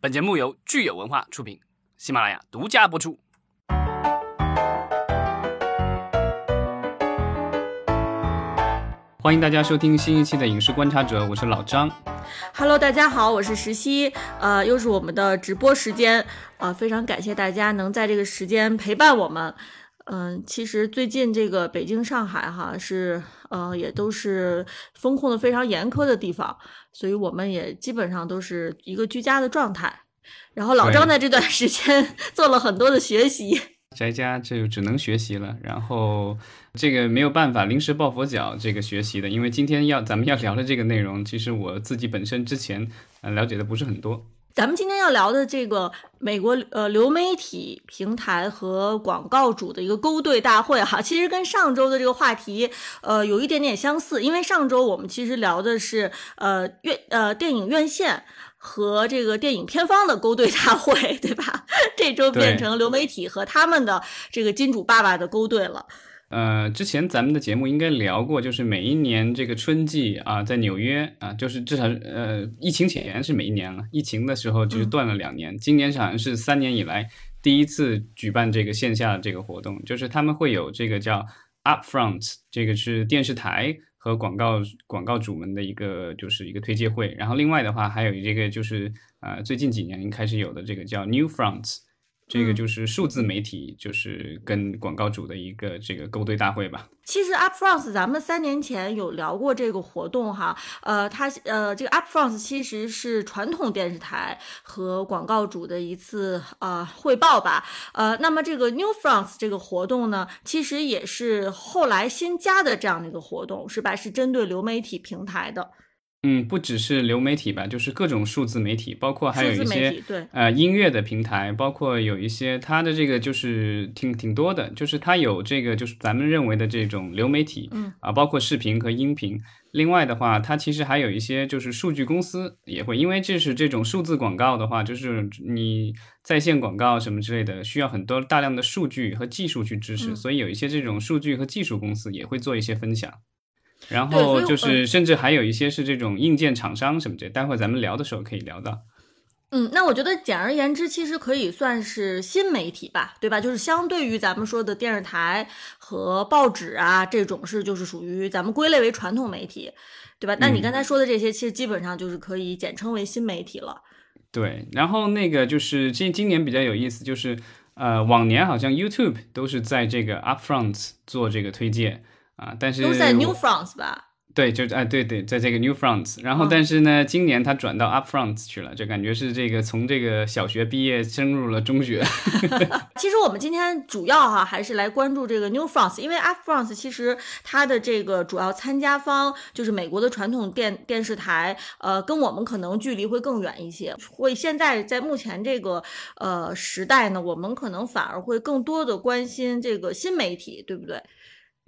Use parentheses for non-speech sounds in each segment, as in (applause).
本节目由聚友文化出品，喜马拉雅独家播出。欢迎大家收听新一期的《影视观察者》，我是老张。Hello，大家好，我是石溪，呃，又是我们的直播时间，呃，非常感谢大家能在这个时间陪伴我们。嗯、其实最近这个北京、上海哈是呃也都是风控的非常严苛的地方，所以我们也基本上都是一个居家的状态。然后老张在这段时间 (laughs) 做了很多的学习，宅家就只能学习了，然后这个没有办法临时抱佛脚这个学习的，因为今天要咱们要聊的这个内容，其实我自己本身之前呃了解的不是很多。咱们今天要聊的这个美国呃流媒体平台和广告主的一个勾兑大会哈，其实跟上周的这个话题呃有一点点相似，因为上周我们其实聊的是呃院呃电影院线。和这个电影片方的勾兑大会，对吧？(laughs) 这周变成流媒体和他们的这个金主爸爸的勾兑了。呃，之前咱们的节目应该聊过，就是每一年这个春季啊，在纽约啊，就是至少呃，疫情前是每一年了，疫情的时候就是断了两年，今年好像是三年以来第一次举办这个线下的这个活动，就是他们会有这个叫 Upfront，这个是电视台和广告广告主们的一个就是一个推介会，然后另外的话还有这个就是呃最近几年开始有的这个叫 New Front。这个嗯就是数字媒体，就是跟广告主的一个这个勾兑大会吧。其实 Upfront 咱们三年前有聊过这个活动哈，呃，它呃这个 Upfront 其实是传统电视台和广告主的一次呃汇报吧，呃，那么这个 New Front 这个活动呢，其实也是后来新加的这样的一个活动，是吧？是针对流媒体平台的嗯，不只是流媒体吧，就是各种数字媒体，包括还有一些对，呃音乐的平台，包括有一些它的这个就是挺挺多的，就是它有这个就是咱们认为的这种流媒体，嗯啊，包括视频和音频。另外的话，它其实还有一些就是数据公司也会，因为这是这种数字广告的话，就是你在线广告什么之类的，需要很多大量的数据和技术去支持，嗯所以有一些这种数据和技术公司也会做一些分享。然后就是，嗯甚至还有一些是这种硬件厂商什么的，待会儿咱们聊的时候可以聊到。嗯，那我觉得简而言之，其实可以算是新媒体吧，对吧？就是相对于咱们说的电视台和报纸啊这种是就是属于咱们归类为传统媒体，对吧？那你嗯刚才说的这些，其实基本上就是可以简称为新媒体了。对，然后那个就是今今年比较有意思，就是呃，往年好像 YouTube 都是在这个 Upfront 做这个推荐啊，但是都在 New France 吧？对，就哎对对，在这个 New France，然后嗯但是呢，今年他转到 Up France 去了，就感觉是这个从这个小学毕业升入了中学。(laughs) 其实我们今天主要哈、还是来关注这个 New France，因为 Up France 其实它的这个主要参加方就是美国的传统电电视台，呃，跟我们可能距离会更远一些。会现在在目前这个呃时代呢，我们可能反而会更多的关心这个新媒体，对不对？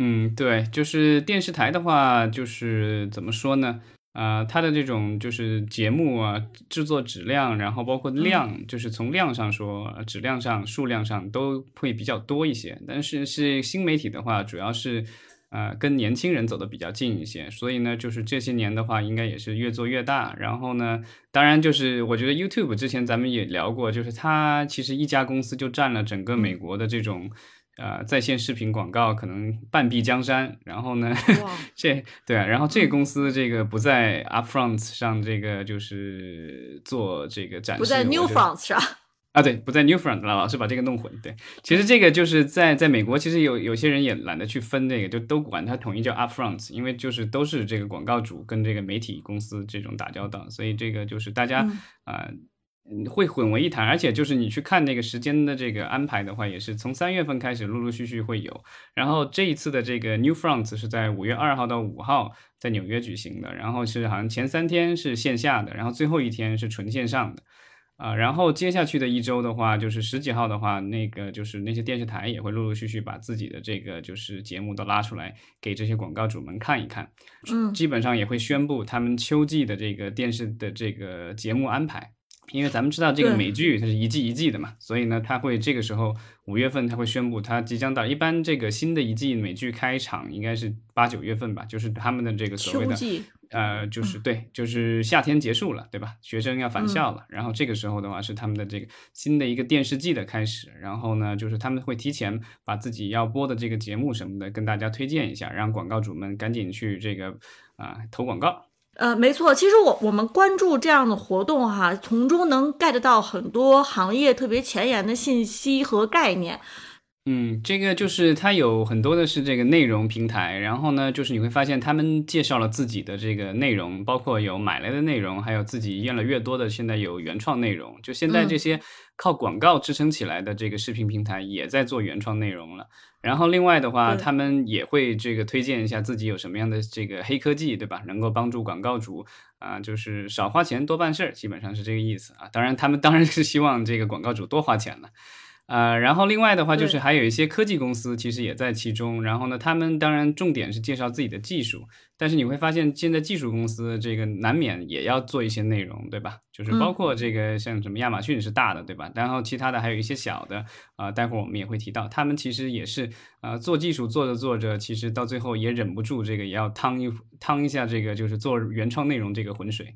嗯，对，就是电视台的话，就是怎么说呢？呃，它的这种就是节目啊，制作质量，然后包括量，就是从量上说，呃质量上、数量上都会比较多一些。但是是新媒体的话，主要是呃跟年轻人走的比较近一些，所以呢，就是这些年的话，应该也是越做越大。然后呢，当然就是我觉得 YouTube 之前咱们也聊过，就是它其实一家公司就占了整个美国的这种。呃，在线视频广告可能半壁江山，然后呢，(laughs) 这对啊，然后这个公司这个不在 Upfront 上，这个就是做这个展示，不在 New 我觉得 France 上。(laughs) 啊，对，不在 New Front 了，老是把这个弄混。对，其实这个就是在在美国，其实有有些人也懒得去分这个，就都管它统一叫 Upfront，因为就是都是这个广告主跟这个媒体公司这种打交道，所以这个就是大家嗯啊、嗯会混为一谈，而且就是你去看那个时间的这个安排的话，也是从三月份开始陆陆续续会有。然后这一次的这个 New Front 是在五月二号到五号在纽约举行的，然后是好像前三天是线下的，然后最后一天是纯线上的。啊，然后接下去的一周的话，就是十几号的话，那个就是那些电视台也会陆陆续续把自己的这个就是节目都拉出来给这些广告主们看一看，嗯基本上也会宣布他们秋季的这个电视的这个节目安排。因为咱们知道这个美剧它是一季一季的嘛，所以呢，它会这个时候五月份它会宣布它即将到。一般这个新的一季美剧开场应该是八九月份吧，就是他们的这个所谓的季呃，就是对，就是夏天结束了，对吧？学生要返校了，然后这个时候的话是他们的这个新的一个电视季的开始，然后呢，就是他们会提前把自己要播的这个节目什么的跟大家推荐一下，让广告主们赶紧去这个啊投广告。呃，没错，其实我我们关注这样的活动哈，从中能 get 到很多行业特别前沿的信息和概念。嗯，这个就是它有很多的是这个内容平台，然后呢，就是你会发现他们介绍了自己的这个内容，包括有买来的内容，还有自己验了越多的现在有原创内容。就现在这些靠广告支撑起来的这个视频平台也在做原创内容了。然后另外的话，他们也会这个推荐一下自己有什么样的这个黑科技，对吧？能够帮助广告主啊，就是少花钱多办事儿，基本上是这个意思啊。当然，他们当然是希望这个广告主多花钱了。呃，然后另外的话就是还有一些科技公司其实也在其中，然后呢，他们当然重点是介绍自己的技术，但是你会发现现在技术公司这个难免也要做一些内容，对吧？就是包括这个像什么亚马逊是大的，对吧？然后其他的还有一些小的，啊，待会儿我们也会提到，他们其实也是啊做技术做着做着，其实到最后也忍不住这个也要趟一趟一下这个就是做原创内容这个浑水。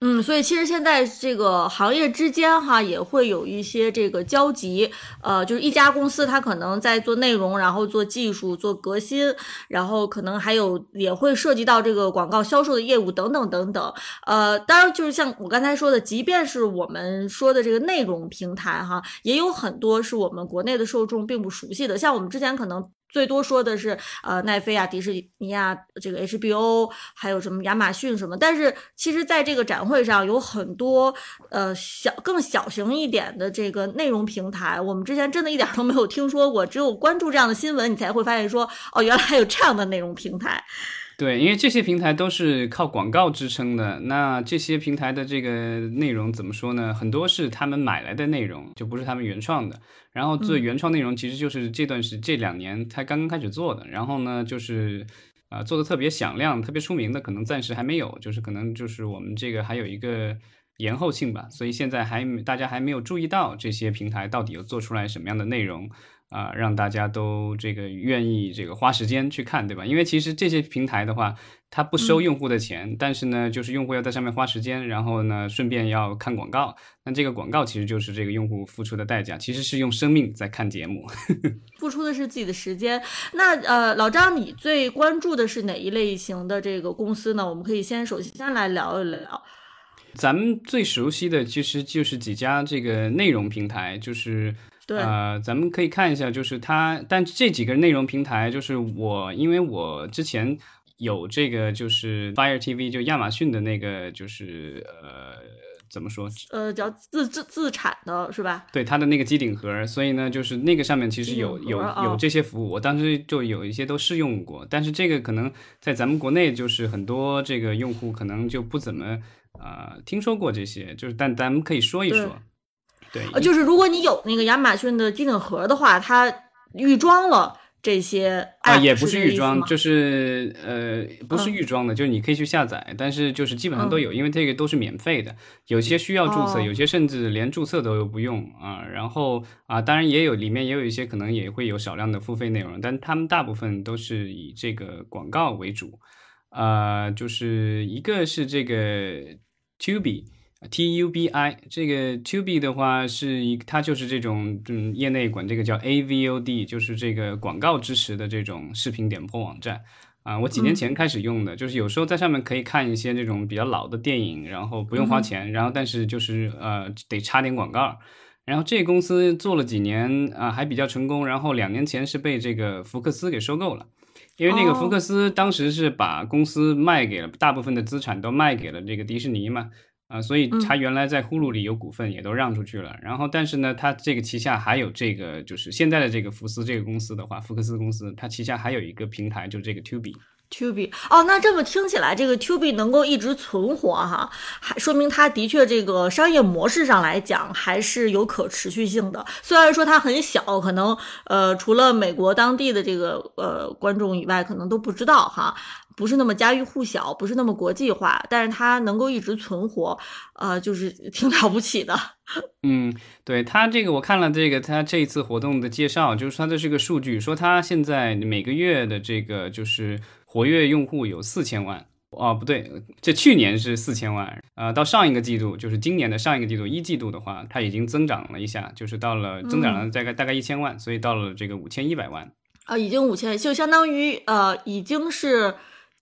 嗯，所以其实现在这个行业之间哈也会有一些这个交集，呃，就是一家公司它可能在做内容，然后做技术、做革新，然后可能还有也会涉及到这个广告销售的业务等等等等。呃，当然就是像我刚才说的，即便是我们说的这个内容平台哈，也有很多是我们国内的受众并不熟悉的，像我们之前可能。最多说的是，呃，奈飞啊，迪士尼啊，这个 HBO，还有什么亚马逊什么。但是其实，在这个展会上有很多，呃，小更小型一点的这个内容平台，我们之前真的一点都没有听说过。只有关注这样的新闻，你才会发现说，哦，原来还有这样的内容平台。对，因为这些平台都是靠广告支撑的。那这些平台的这个内容怎么说呢？很多是他们买来的内容，就不是他们原创的。然后做原创内容，其实就是这段时这两年才刚刚开始做的。然后呢，就是啊，做的特别响亮、特别出名的，可能暂时还没有。就是可能就是我们这个还有一个延后性吧，所以现在还大家还没有注意到这些平台到底有做出来什么样的内容。啊，让大家都这个愿意这个花时间去看，对吧？因为其实这些平台的话，它不收用户的钱，但是呢，就是用户要在上面花时间，然后呢，顺便要看广告。那这个广告其实就是这个用户付出的代价，其实是用生命在看节目，(laughs) 付出的是自己的时间。那呃，老张，你最关注的是哪一类型的这个公司呢？我们可以先首先来聊一聊。咱们最熟悉的其实就是几家这个内容平台，就是。呃，咱们可以看一下，就是它，但这几个内容平台，就是我，因为我之前有这个，就是 Fire TV，就亚马逊的那个，就是呃，怎么说？呃，叫自自自产的是吧？对，它的那个机顶盒，所以呢，就是那个上面其实有有有这些服务，我当时就有一些都试用过，但是这个可能在咱们国内，就是很多这个用户可能就不怎么呃听说过这些，就是但咱们可以说一说。呃，就是如果你有那个亚马逊的机顶盒的话，它预装了这些啊，也不是预装，就是呃，不是预装的，就是你可以去下载，但是就是基本上都有，因为这个都是免费的，有些需要注册，有些甚至连注册都不用啊。然后啊，当然也有里面也有一些可能也会有少量的付费内容，但他们大部分都是以这个广告为主，啊，就是一个是这个 Tubi。T U B I 这个 Tubi 的话是一，它就是这种，嗯，业内管这个叫 A V O D，就是这个广告支持的这种视频点播网站啊。我几年前开始用的，就是有时候在上面可以看一些这种比较老的电影，然后不用花钱，然后但是就是呃得插点广告。然后这公司做了几年啊，还比较成功。然后两年前是被这个福克斯给收购了，因为那个福克斯当时是把公司卖给了大部分的资产都卖给了这个迪士尼嘛。啊，所以他原来在呼噜里有股份，也都让出去了。然后，但是呢，他这个旗下还有这个，就是现在的这个福斯这个公司的话，福克斯公司，它旗下还有一个平台，就这个 Tubi。Tubi 哦，那这么听起来，这个 Tubi 能够一直存活哈，还说明它的确这个商业模式上来讲还是有可持续性的。虽然说它很小，可能呃，除了美国当地的这个呃观众以外，可能都不知道哈。不是那么家喻户晓，不是那么国际化，但是它能够一直存活，呃，就是 (laughs) 挺了不起的。(laughs) 嗯，对它这个我看了这个它这一次活动的介绍，就是它的这个数据说它现在每个月的这个就是活跃用户有四千万哦，不对，这去年是四千万，呃，到上一个季度，就是今年的上一个季度一季度的话，它已经增长了一下，就是到了增长了大概大概一千万，所以到了这个五千一百万。啊，已经五千，就相当于呃，已经是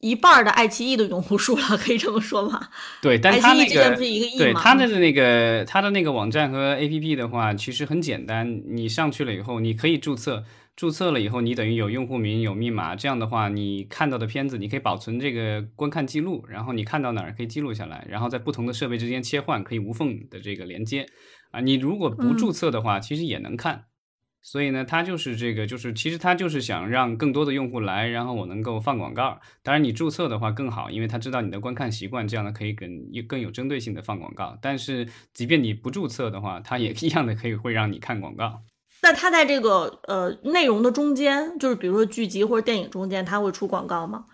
一半的爱奇艺的用户数了，可以这么说吗？对，但它那个不是一个亿对它的那个它的那个网站和 APP 的话，其实很简单，你上去了以后，你可以注册，注册了以后，你等于有用户名有密码，这样的话，你看到的片子你可以保存这个观看记录，然后你看到哪儿可以记录下来，然后在不同的设备之间切换，可以无缝的这个连接啊。你如果不注册的话，其实也能看。所以呢，他就是这个，就是其实他就是想让更多的用户来，然后我能够放广告。当然，你注册的话更好，因为他知道你的观看习惯，这样呢可以更更有针对性的放广告。但是，即便你不注册的话，他也 (laughs) 一样的可以会让你看广告。那他在这个呃内容的中间，就是比如说剧集或者电影中间，他会出广告吗？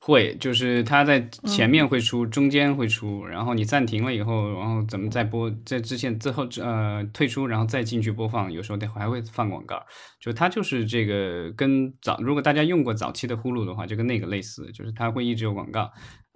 会，就是它在前面会出，中间会出，然后你暂停了以后，然后怎么再播，在之前最后呃退出，然后再进去播放，有时候得还会放广告，就它就是这个跟早，如果大家用过早期的呼噜的话，就跟那个类似，就是它会一直有广告。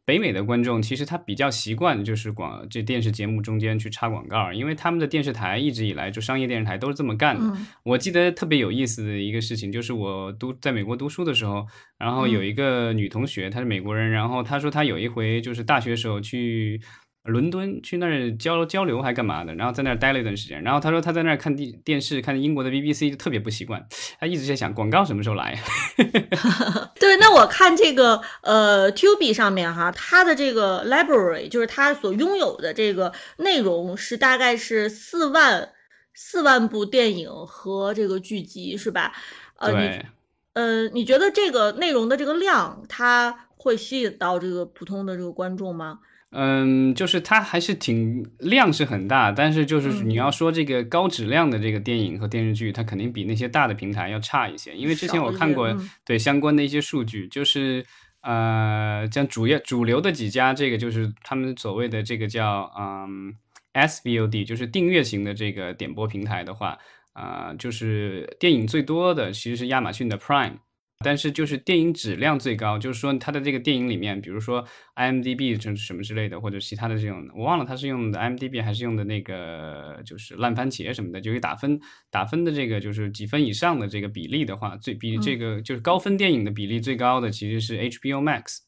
北美的观众其实他比较习惯，就是广这电视节目中间去插广告，因为他们的电视台一直以来就商业电视台都是这么干的。我记得特别有意思的一个事情，就是我读在美国读书的时候，然后有一个女同学，她是美国人，然后她说她有一回就是大学时候去。伦敦去那儿交交流还干嘛的？然后在那儿待了一段时间。然后他说他在那儿看电电视，看英国的 BBC 就特别不习惯。他一直在想广告什么时候来。(laughs) 对，那我看这个呃 Tubi 上面哈，它的这个 library 就是它所拥有的这个内容是大概是四万四万部电影和这个剧集是吧？呃，你呃，你觉得这个内容的这个量，它会吸引到这个普通的这个观众吗？嗯，就是它还是挺量是很大，但是就是你要说这个高质量的这个电影和电视剧，它肯定比那些大的平台要差一些。因为之前我看过对相关的一些数据，就是呃，像主要主流的几家，这个就是他们所谓的这个叫嗯 SVOD，就是订阅型的这个点播平台的话，啊，就是电影最多的其实是亚马逊的 Prime。但是就是电影质量最高，就是说它的这个电影里面，比如说 IMDB 这什么之类的，或者其他的这种，我忘了它是用的 IMDB 还是用的那个就是烂番茄什么的，就是打分打分的这个就是几分以上的这个比例的话，最比这个就是高分电影的比例最高的其实是 HBO Max。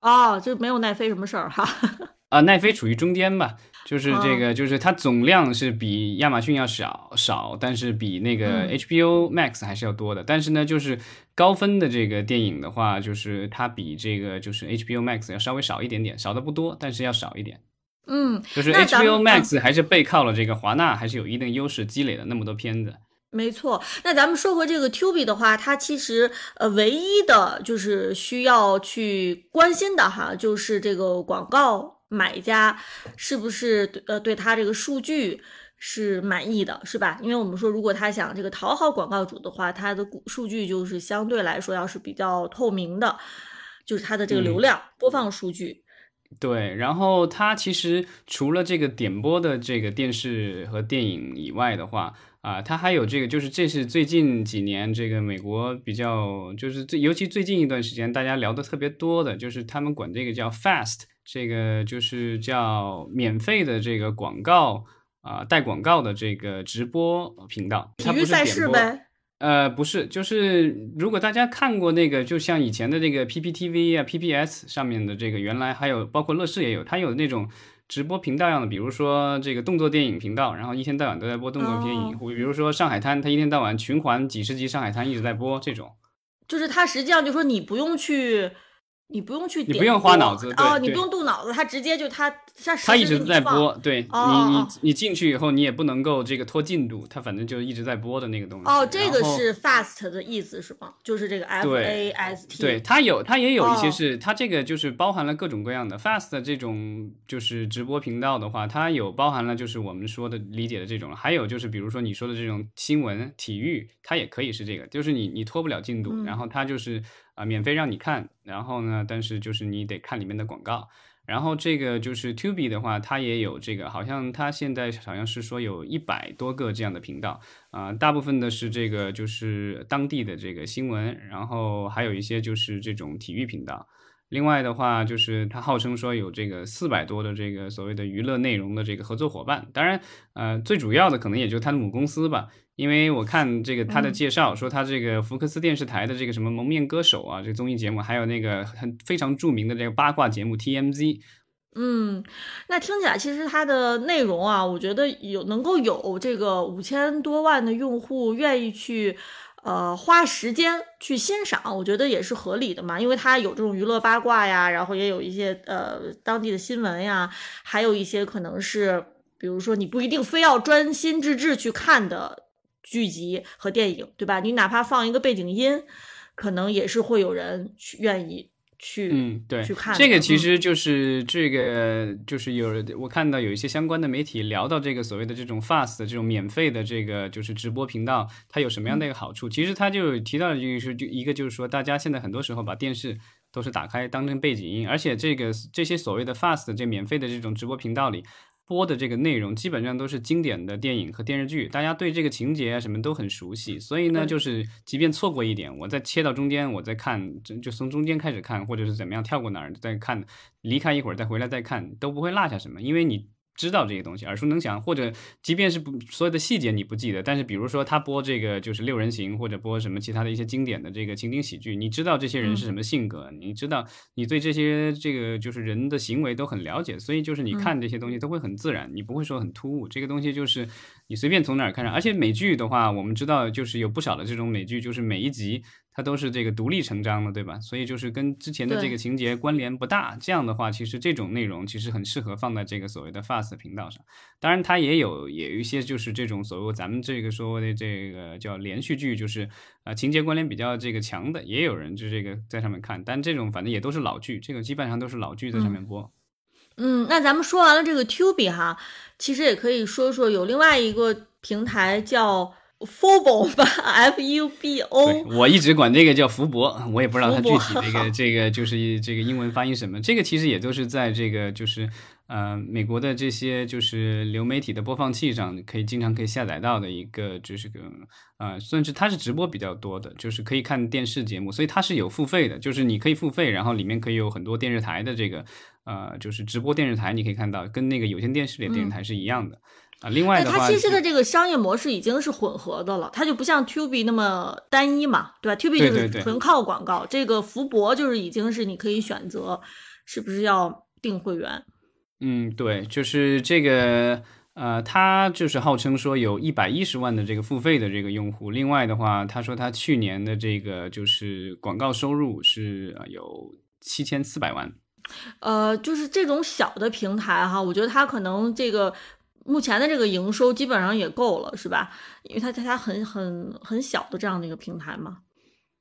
哦，就没有奈飞什么事儿哈。(laughs) 啊，奈飞处于中间吧。就是这个，就是它总量是比亚马逊要少少，但是比那个 HBO Max 还是要多的。但是呢，就是高分的这个电影的话，就是它比这个就是 HBO Max 要稍微少一点点，少的不多，但是要少一点。嗯，就是 HBO Max 还是背靠了这个华纳，还是有一定优势，积累了那么多片子。没错。那咱们说回这个 Tubi 的话，它其实呃唯一的就是需要去关心的哈，就是这个广告。买家是不是呃对他这个数据是满意的，是吧？因为我们说，如果他想这个讨好广告主的话，他的数据就是相对来说要是比较透明的，就是他的这个流量播放数据。对，然后它其实除了这个点播的这个电视和电影以外的话，啊，它还有这个，就是这是最近几年这个美国比较，就是最尤其最近一段时间大家聊的特别多的，就是他们管这个叫 Fast。这个就是叫免费的这个广告啊，带广告的这个直播频道。体育赛事呗？呃，不是，就是如果大家看过那个，就像以前的这个 PPTV 啊、PPS 上面的这个，原来还有包括乐视也有，它有那种直播频道样的，比如说这个动作电影频道，然后一天到晚都在播动作电影，或比如说上海滩，它一天到晚循环几十集上海滩一直在播这种。就是它实际上就说你不用去。你不用去，你不用花脑子哦，你不用动脑子，他直接就他他他一直在播，对你你你进去以后你也不能够这个拖进度，他反正就一直在播的那个东西。哦，这个是 fast 的意思是吗？就是这个 F A S T。对，它有它也有一些是它这个就是包含了各种各样的 fast 这种就是直播频道的话，它有包含了就是我们说的理解的这种，还有就是比如说你说的这种新闻体育，它也可以是这个，就是你你拖不了进度，然后它就是。啊，免费让你看，然后呢，但是就是你得看里面的广告。然后这个就是 Tubi 的话，它也有这个，好像它现在好像是说有一百多个这样的频道啊，大部分的是这个就是当地的这个新闻，然后还有一些就是这种体育频道。另外的话，就是他号称说有这个四百多的这个所谓的娱乐内容的这个合作伙伴。当然，呃，最主要的可能也就他的母公司吧。因为我看这个他的介绍说，他这个福克斯电视台的这个什么蒙面歌手啊，这个综艺节目，还有那个很非常著名的这个八卦节目 TMZ。嗯，那听起来其实它的内容啊，我觉得有能够有这个五千多万的用户愿意去。呃，花时间去欣赏，我觉得也是合理的嘛，因为它有这种娱乐八卦呀，然后也有一些呃当地的新闻呀，还有一些可能是，比如说你不一定非要专心致志去看的剧集和电影，对吧？你哪怕放一个背景音，可能也是会有人去愿意。去嗯对，去看这个其实就是这个就是有我看到有一些相关的媒体聊到这个所谓的这种 fast 这种免费的这个就是直播频道，它有什么样的一个好处？其实它就提到的就是就一个就是说，大家现在很多时候把电视都是打开当成背景音，而且这个这些所谓的 fast 这免费的这种直播频道里。播的这个内容基本上都是经典的电影和电视剧，大家对这个情节啊什么都很熟悉，所以呢，就是即便错过一点，我再切到中间，我再看，就就从中间开始看，或者是怎么样跳过哪儿再看，离开一会儿再回来再看，都不会落下什么，因为你。知道这些东西，耳熟能详，或者即便是不所有的细节你不记得，但是比如说他播这个就是六人行，或者播什么其他的一些经典的这个情景喜剧，你知道这些人是什么性格，你知道你对这些这个就是人的行为都很了解，所以就是你看这些东西都会很自然，你不会说很突兀。这个东西就是你随便从哪儿看上，而且美剧的话，我们知道就是有不少的这种美剧，就是每一集。它都是这个独立成章的，对吧？所以就是跟之前的这个情节关联不大。这样的话，其实这种内容其实很适合放在这个所谓的 Fast 频道上。当然，它也有也有一些就是这种所谓咱们这个说的这个叫连续剧，就是呃情节关联比较这个强的，也有人就这个在上面看。但这种反正也都是老剧，这个基本上都是老剧在上面播。嗯，那咱们说完了这个 Tubi 哈，其实也可以说说有另外一个平台叫。Fubo 吧，F U B O。我一直管这个叫福博，我也不知道它具体这个 (laughs) 这个就是这个英文发音什么。这个其实也都是在这个就是呃美国的这些就是流媒体的播放器上可以经常可以下载到的一个就是个呃算是它是直播比较多的，就是可以看电视节目，所以它是有付费的，就是你可以付费，然后里面可以有很多电视台的这个呃就是直播电视台，你可以看到跟那个有线电视里的电视台是一样的。啊，另外的话，它其实的这个商业模式已经是混合的了，它就不像 Tubi 那么单一嘛，对吧？Tubi 就是纯靠广告，这个福博就是已经是你可以选择是不是要订会员。嗯，对，就是这个，呃，他就是号称说有一百一十万的这个付费的这个用户。另外的话，他说他去年的这个就是广告收入是有七千四百万。呃，就是这种小的平台哈，我觉得它可能这个。目前的这个营收基本上也够了，是吧？因为它它它很很很小的这样的一个平台嘛。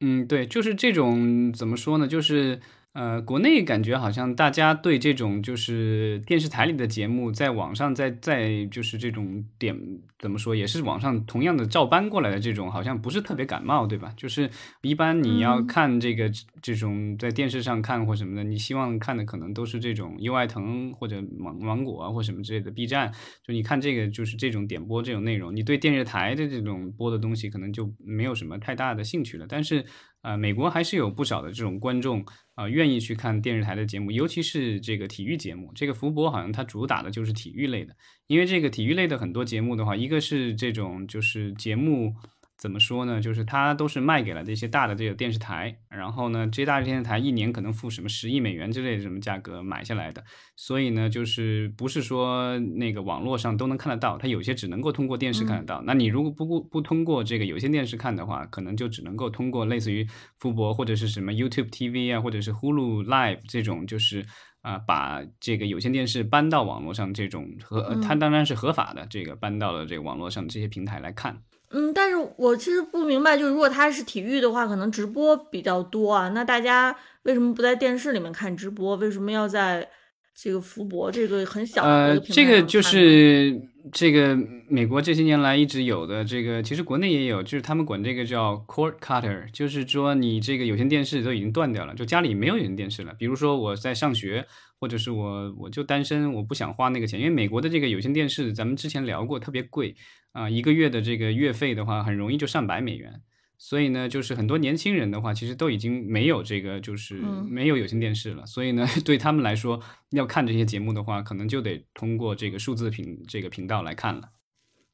嗯，对，就是这种怎么说呢？就是。呃，国内感觉好像大家对这种就是电视台里的节目，在网上在在就是这种点怎么说，也是网上同样的照搬过来的这种，好像不是特别感冒，对吧？就是一般你要看这个这种在电视上看或什么的，你希望看的可能都是这种优爱腾或者芒芒果啊或什么之类的 B 站，就你看这个就是这种点播这种内容，你对电视台的这种播的东西可能就没有什么太大的兴趣了，但是。啊，美国还是有不少的这种观众啊，愿意去看电视台的节目，尤其是这个体育节目。这个福伯好像它主打的就是体育类的，因为这个体育类的很多节目的话，一个是这种就是节目。怎么说呢？就是它都是卖给了这些大的这个电视台，然后呢，这些大的电视台一年可能付什么十亿美元之类的什么价格买下来的，所以呢，就是不是说那个网络上都能看得到，它有些只能够通过电视看得到。那你如果不不通过这个有线电视看的话，可能就只能够通过类似于富博或者是什么 YouTube TV 啊，或者是 Hulu Live 这种，就是啊，把这个有线电视搬到网络上这种合，它当然是合法的，这个搬到了这个网络上这些平台来看。嗯，但是我其实不明白，就是如果他是体育的话，可能直播比较多啊。那大家为什么不在电视里面看直播？为什么要在这个福博这个很小的呃，这个就是这个美国这些年来一直有的这个，其实国内也有，就是他们管这个叫 cord cutter，就是说你这个有线电视都已经断掉了，就家里没有有线电视了。比如说我在上学，或者是我我就单身，我不想花那个钱，因为美国的这个有线电视，咱们之前聊过，特别贵。啊，一个月的这个月费的话，很容易就上百美元，所以呢，就是很多年轻人的话，其实都已经没有这个，就是没有有线电视了。所以呢，(laughs) 对他们来说，要看这些节目的话，可能就得通过这个数字频这个频道来看了。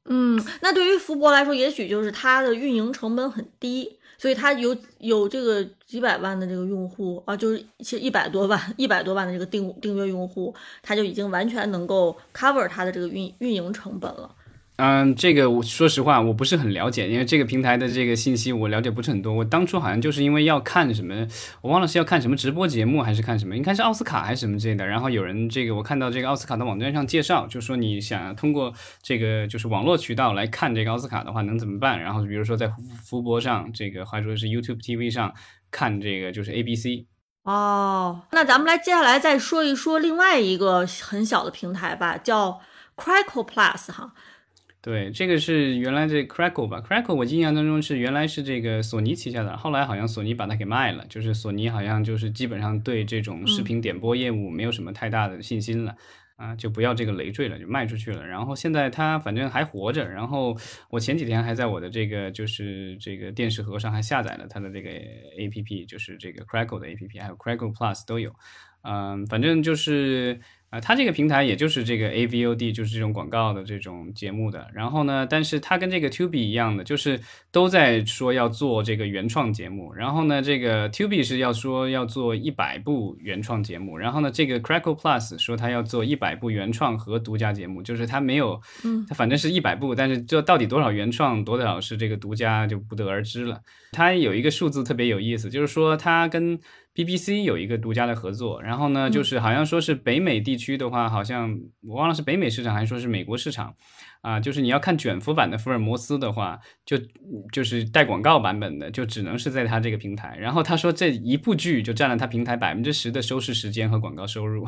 嗯，那对于福博来说，也许就是它的运营成本很低，所以它有有这个几百万的这个用户啊，就是其实一百多万、一百多万的这个订订阅用户，它就已经完全能够 cover 它的这个运运营成本了。嗯，这个我说实话我不是很了解，因为这个平台的这个信息我了解不是很多。我当初好像就是因为要看什么，我忘了是要看什么直播节目还是看什么，应该是奥斯卡还是什么之类的。然后有人这个我看到这个奥斯卡的网站上介绍，就说你想通过这个就是网络渠道来看这个奥斯卡的话能怎么办？然后比如说在福博上这个，话说是 YouTube TV 上看这个就是 ABC。哦，那咱们来接下来再说一说另外一个很小的平台吧，叫 Crackle Plus 哈。对，这个是原来这 Crackle 吧，Crackle 我印象当中是原来是这个索尼旗下的，后来好像索尼把它给卖了，就是索尼好像就是基本上对这种视频点播业务没有什么太大的信心了，啊，就不要这个累赘了，就卖出去了。然后现在它反正还活着，然后我前几天还在我的这个就是这个电视盒上还下载了它的这个 APP，就是这个 Crackle 的 APP，还有 Crackle Plus 都有，嗯，反正就是。啊，它这个平台也就是这个 AVOD，就是这种广告的这种节目的。然后呢，但是它跟这个 Tubi 一样的，就是都在说要做这个原创节目。然后呢，这个 Tubi 是要说要做一百部原创节目。然后呢，这个 Crackle Plus 说它要做一百部原创和独家节目，就是它没有，它反正是一百部，但是这到底多少原创，多少是这个独家就不得而知了。它有一个数字特别有意思，就是说它跟 BBC 有一个独家的合作，然后呢，就是好像说是北美地区的话，好像我忘了是北美市场还是说是美国市场，啊，就是你要看卷福版的福尔摩斯的话，就就是带广告版本的，就只能是在他这个平台。然后他说这一部剧就占了他平台百分之十的收视时间和广告收入。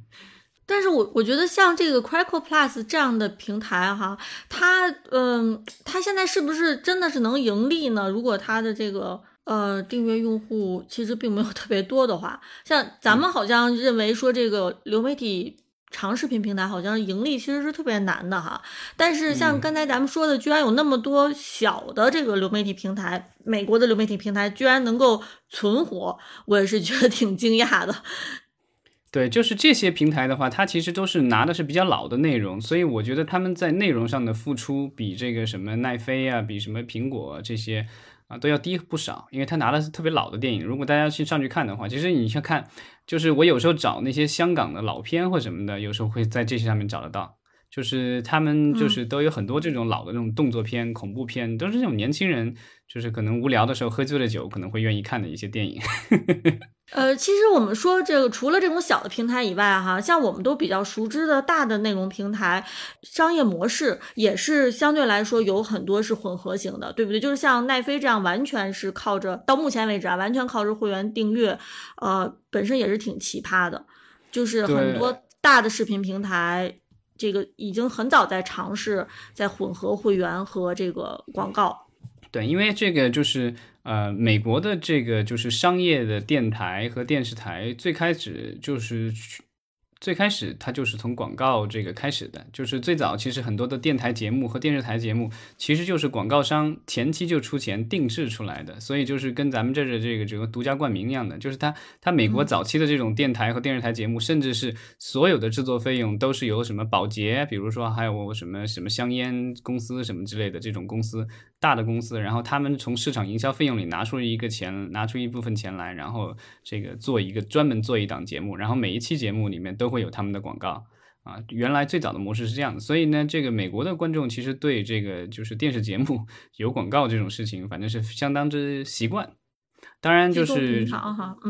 (laughs) 但是我我觉得像这个 Crackle Plus 这样的平台哈，它嗯，它现在是不是真的是能盈利呢？如果它的这个。呃，订阅用户其实并没有特别多的话，像咱们好像认为说这个流媒体长视频平台好像盈利其实是特别难的哈。但是像刚才咱们说的，居然有那么多小的这个流媒体平台，美国的流媒体平台居然能够存活，我也是觉得挺惊讶的。对，就是这些平台的话，它其实都是拿的是比较老的内容，所以我觉得他们在内容上的付出比这个什么奈飞啊，比什么苹果这些。啊，都要低不少，因为他拿的是特别老的电影。如果大家去上去看的话，其实你去看，就是我有时候找那些香港的老片或什么的，有时候会在这些上面找得到。就是他们就是都有很多这种老的那种动作片、恐怖片，都是这种年轻人就是可能无聊的时候喝醉了酒可能会愿意看的一些电影。(laughs) 呃，其实我们说这个除了这种小的平台以外，哈，像我们都比较熟知的大的内容平台，商业模式也是相对来说有很多是混合型的，对不对？就是像奈飞这样，完全是靠着到目前为止啊，完全靠着会员订阅，呃，本身也是挺奇葩的，就是很多大的视频平台。这个已经很早在尝试在混合会员和这个广告，对，因为这个就是呃，美国的这个就是商业的电台和电视台最开始就是。最开始它就是从广告这个开始的，就是最早其实很多的电台节目和电视台节目其实就是广告商前期就出钱定制出来的，所以就是跟咱们这儿的这个这个独家冠名一样的，就是它它美国早期的这种电台和电视台节目，甚至是所有的制作费用都是由什么保洁，比如说还有什么什么香烟公司什么之类的这种公司。大的公司，然后他们从市场营销费用里拿出一个钱，拿出一部分钱来，然后这个做一个专门做一档节目，然后每一期节目里面都会有他们的广告啊。原来最早的模式是这样的，所以呢，这个美国的观众其实对这个就是电视节目有广告这种事情，反正是相当之习惯。当然就是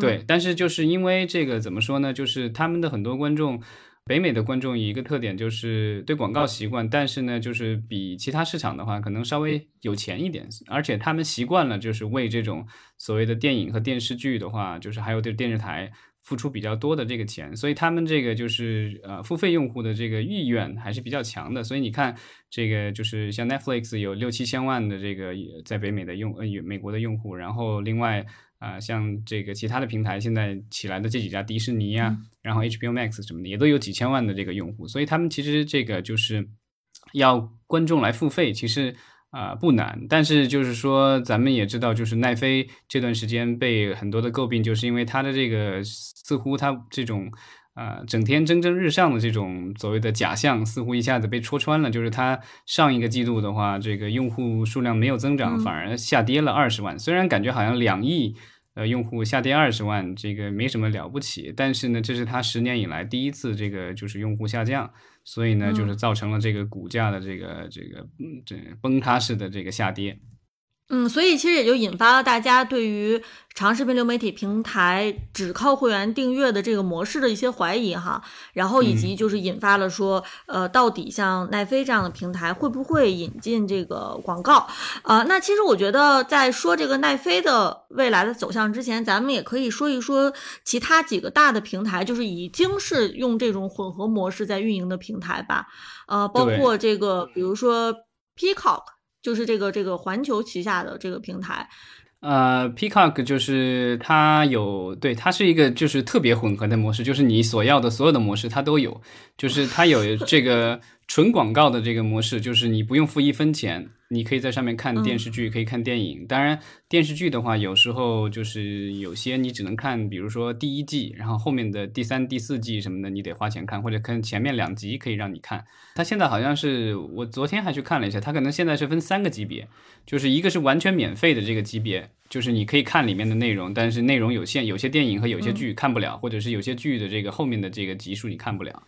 对，但是就是因为这个怎么说呢？就是他们的很多观众。北美的观众一个特点就是对广告习惯，但是呢，就是比其他市场的话，可能稍微有钱一点，而且他们习惯了就是为这种所谓的电影和电视剧的话，就是还有对电视台付出比较多的这个钱，所以他们这个就是呃付费用户的这个意愿还是比较强的。所以你看这个就是像 Netflix 有六七千万的这个在北美的用呃美国的用户，然后另外。啊，像这个其他的平台现在起来的这几家，迪士尼呀，然后 HBO Max 什么的，也都有几千万的这个用户，所以他们其实这个就是要观众来付费，其实啊不难。但是就是说，咱们也知道，就是奈飞这段时间被很多的诟病，就是因为它的这个似乎它这种。啊，整天蒸蒸日上的这种所谓的假象，似乎一下子被戳穿了。就是它上一个季度的话，这个用户数量没有增长，反而下跌了二十万。虽然感觉好像两亿呃用户下跌二十万，这个没什么了不起，但是呢，这是它十年以来第一次这个就是用户下降，所以呢，就是造成了这个股价的这个这个这崩塌式的这个下跌。嗯，所以其实也就引发了大家对于长视频流媒体平台只靠会员订阅的这个模式的一些怀疑哈，然后以及就是引发了说，呃，到底像奈飞这样的平台会不会引进这个广告？啊，那其实我觉得在说这个奈飞的未来的走向之前，咱们也可以说一说其他几个大的平台，就是已经是用这种混合模式在运营的平台吧，呃，包括这个比如说 Peacock。就是这个这个环球旗下的这个平台，呃，Peacock 就是它有，对，它是一个就是特别混合的模式，就是你所要的所有的模式它都有，就是它有这个 (laughs) 纯广告的这个模式，就是你不用付一分钱。你可以在上面看电视剧，可以看电影。当然，电视剧的话，有时候就是有些你只能看，比如说第一季，然后后面的第三、第四季什么的，你得花钱看，或者看前面两集可以让你看。它现在好像是我昨天还去看了一下，它可能现在是分三个级别，就是一个是完全免费的这个级别，就是你可以看里面的内容，但是内容有限，有些电影和有些剧看不了，或者是有些剧的这个后面的这个集数你看不了。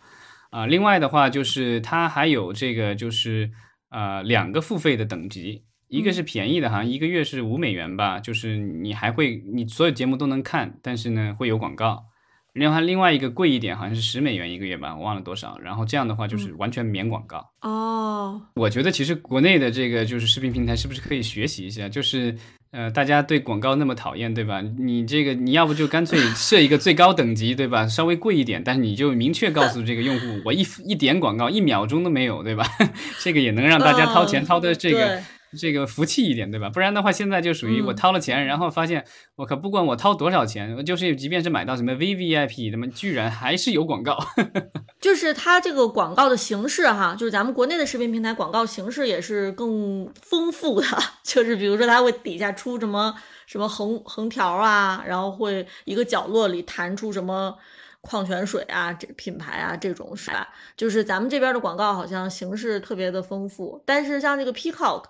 啊，另外的话就是它还有这个就是。呃，两个付费的等级，一个是便宜的，好像一个月是五美元吧，就是你还会你所有节目都能看，但是呢会有广告。另外另外一个贵一点，好像是十美元一个月吧，我忘了多少。然后这样的话就是完全免广告。哦，我觉得其实国内的这个就是视频平台是不是可以学习一下？就是。呃，大家对广告那么讨厌，对吧？你这个你要不就干脆设一个最高等级，对吧？稍微贵一点，但是你就明确告诉这个用户，我一一点广告一秒钟都没有，对吧？(laughs) 这个也能让大家掏钱掏的这个。这个服气一点，对吧？不然的话，现在就属于我掏了钱，然后发现我可，不管我掏多少钱，就是即便是买到什么 V V I P，那么居然还是有广告。(laughs) 就是它这个广告的形式哈，就是咱们国内的视频平台广告形式也是更丰富的，(laughs) 就是比如说它会底下出什么什么横横条啊，然后会一个角落里弹出什么矿泉水啊，这品牌啊这种是吧？就是咱们这边的广告好像形式特别的丰富，但是像这个 Peacock。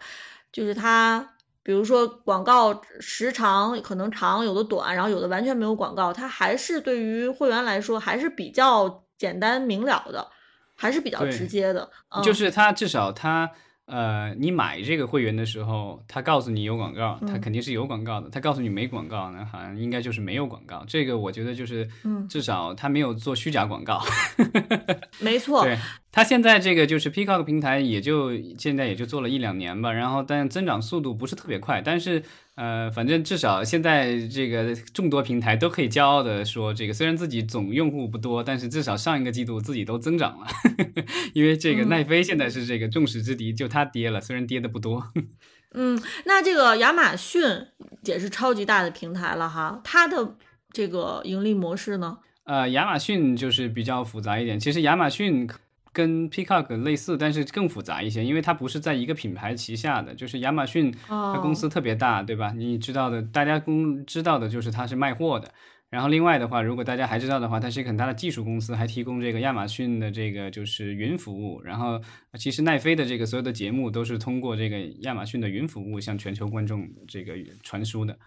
就是它，比如说广告时长可能长，有的短，然后有的完全没有广告，它还是对于会员来说还是比较简单明了的，还是比较直接的。就是它至少它。呃，你买这个会员的时候，他告诉你有广告，他肯定是有广告的。他告诉你没广告呢，好像应该就是没有广告。这个我觉得就是，至少他没有做虚假广告。(laughs) 没错，对他现在这个就是 Peacock 平台，也就现在也就做了一两年吧，然后但增长速度不是特别快，但是。呃，反正至少现在这个众多平台都可以骄傲的说，这个虽然自己总用户不多，但是至少上一个季度自己都增长了。(laughs) 因为这个奈飞现在是这个众矢之的，就它跌了，虽然跌的不多。嗯，那这个亚马逊也是超级大的平台了哈，它的这个盈利模式呢？呃，亚马逊就是比较复杂一点，其实亚马逊。跟 Peacock 类似，但是更复杂一些，因为它不是在一个品牌旗下的，就是亚马逊，它公司特别大，对吧？你知道的，大家公知道的就是它是卖货的。然后另外的话，如果大家还知道的话，它是一个很大的技术公司，还提供这个亚马逊的这个就是云服务。然后其实奈飞的这个所有的节目都是通过这个亚马逊的云服务向全球观众这个传输的。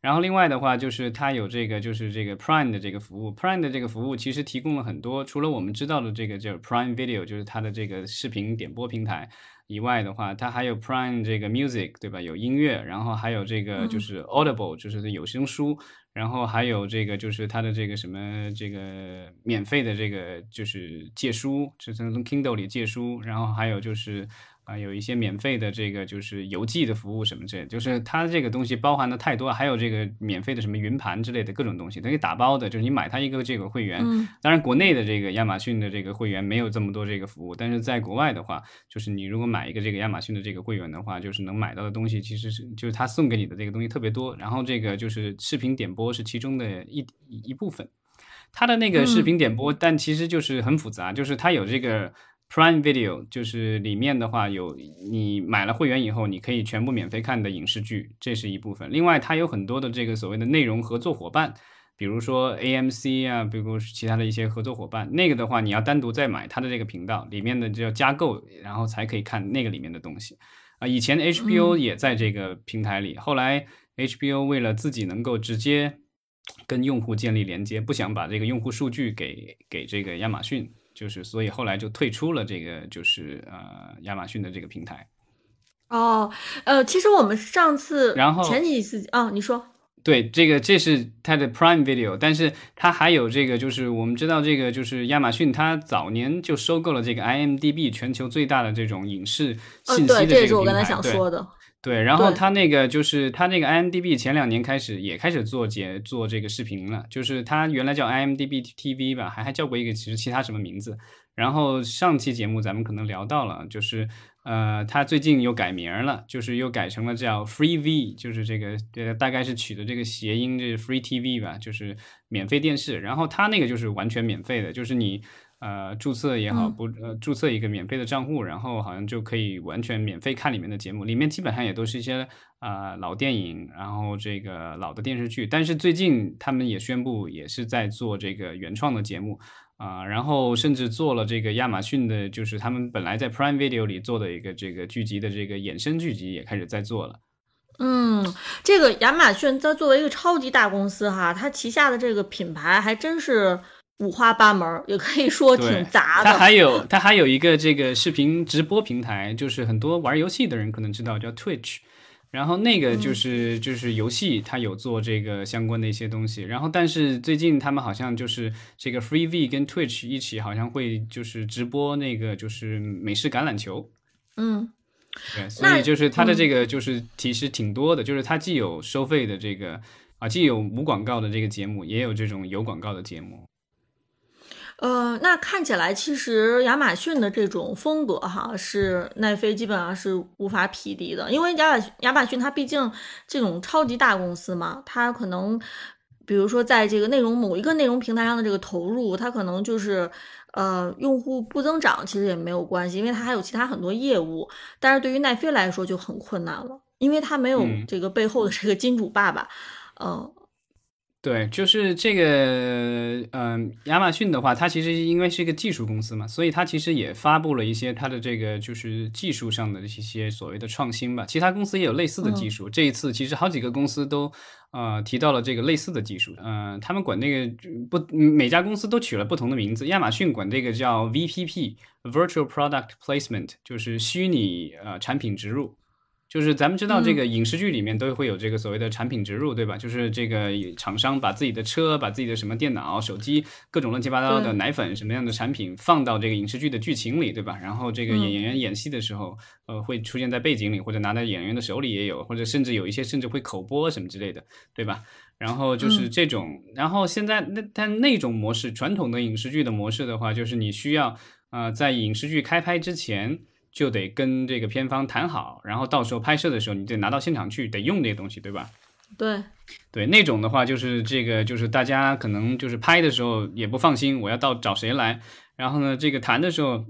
然后另外的话，就是它有这个，就是这个 Prime 的这个服务，Prime 的这个服务其实提供了很多，除了我们知道的这个叫 Prime Video，就是它的这个视频点播平台以外的话，它还有 Prime 这个 Music，对吧？有音乐，然后还有这个就是 Audible，就是有声书，然后还有这个就是它的这个什么这个免费的这个就是借书，就是从 Kindle 里借书，然后还有就是。啊，有一些免费的这个就是邮寄的服务什么之类，就是它这个东西包含的太多，还有这个免费的什么云盘之类的各种东西，可以打包的，就是你买它一个这个会员。当然，国内的这个亚马逊的这个会员没有这么多这个服务，但是在国外的话，就是你如果买一个这个亚马逊的这个会员的话，就是能买到的东西其实是就是他送给你的这个东西特别多。然后这个就是视频点播是其中的一一部分，它的那个视频点播，但其实就是很复杂，就是它有这个。Prime Video，就是里面的话有你买了会员以后，你可以全部免费看的影视剧，这是一部分。另外，它有很多的这个所谓的内容合作伙伴，比如说 AMC 啊，比如其他的一些合作伙伴。那个的话，你要单独再买它的这个频道里面的就要加购，然后才可以看那个里面的东西。啊，以前 HBO 也在这个平台里，后来 HBO 为了自己能够直接跟用户建立连接，不想把这个用户数据给给这个亚马逊，就是所以后来就退出了这个就是呃亚马逊的这个平台。哦，呃，其实我们上次然后前几次啊，你说。对，这个这是它的 Prime Video，但是它还有这个，就是我们知道这个就是亚马逊，它早年就收购了这个 IMDB 全球最大的这种影视信息的这个对，这也是我刚才想说的。对，然后他那个就是他那个 IMDB 前两年开始也开始做节做这个视频了，就是他原来叫 IMDB TV 吧，还还叫过一个其实其他什么名字。然后上期节目咱们可能聊到了，就是。呃，他最近又改名了，就是又改成了叫 Free V，就是这个呃，大概是取的这个谐音，这是 Free TV 吧，就是免费电视。然后他那个就是完全免费的，就是你呃注册也好，不呃注册一个免费的账户，然后好像就可以完全免费看里面的节目。里面基本上也都是一些啊老电影，然后这个老的电视剧。但是最近他们也宣布，也是在做这个原创的节目。啊，然后甚至做了这个亚马逊的，就是他们本来在 Prime Video 里做的一个这个剧集的这个衍生剧集，也开始在做了。嗯，这个亚马逊它作为一个超级大公司哈，它旗下的这个品牌还真是五花八门，也可以说挺杂的。它还有它还有一个这个视频直播平台，就是很多玩游戏的人可能知道叫 Twitch。然后那个就是就是游戏，它有做这个相关的一些东西。然后但是最近他们好像就是这个 Free V 跟 Twitch 一起，好像会就是直播那个就是美式橄榄球。嗯，对，所以就是它的这个就是其实挺多的，就是它既有收费的这个啊，既有无广告的这个节目，也有这种有广告的节目。呃，那看起来其实亚马逊的这种风格哈，是奈飞基本上是无法匹敌的，因为亚马亚马逊它毕竟这种超级大公司嘛，它可能比如说在这个内容某一个内容平台上的这个投入，它可能就是呃用户不增长，其实也没有关系，因为它还有其他很多业务。但是对于奈飞来说就很困难了，因为它没有这个背后的这个金主爸爸，嗯。对，就是这个，嗯，亚马逊的话，它其实因为是一个技术公司嘛，所以它其实也发布了一些它的这个就是技术上的一些所谓的创新吧。其他公司也有类似的技术，这一次其实好几个公司都呃提到了这个类似的技术，嗯，他们管那个不每家公司都取了不同的名字。亚马逊管这个叫 VPP（Virtual Product Placement），就是虚拟呃产品植入。就是咱们知道这个影视剧里面都会有这个所谓的产品植入，对吧？就是这个厂商把自己的车、把自己的什么电脑、手机、各种乱七八糟的奶粉什么样的产品放到这个影视剧的剧情里，对吧？然后这个演员演戏的时候，呃，会出现在背景里，或者拿在演员的手里也有，或者甚至有一些甚至会口播什么之类的，对吧？然后就是这种，然后现在那但那种模式，传统的影视剧的模式的话，就是你需要呃在影视剧开拍之前。就得跟这个片方谈好，然后到时候拍摄的时候，你得拿到现场去，得用这个东西，对吧？对，对，那种的话就是这个，就是大家可能就是拍的时候也不放心，我要到找谁来，然后呢，这个谈的时候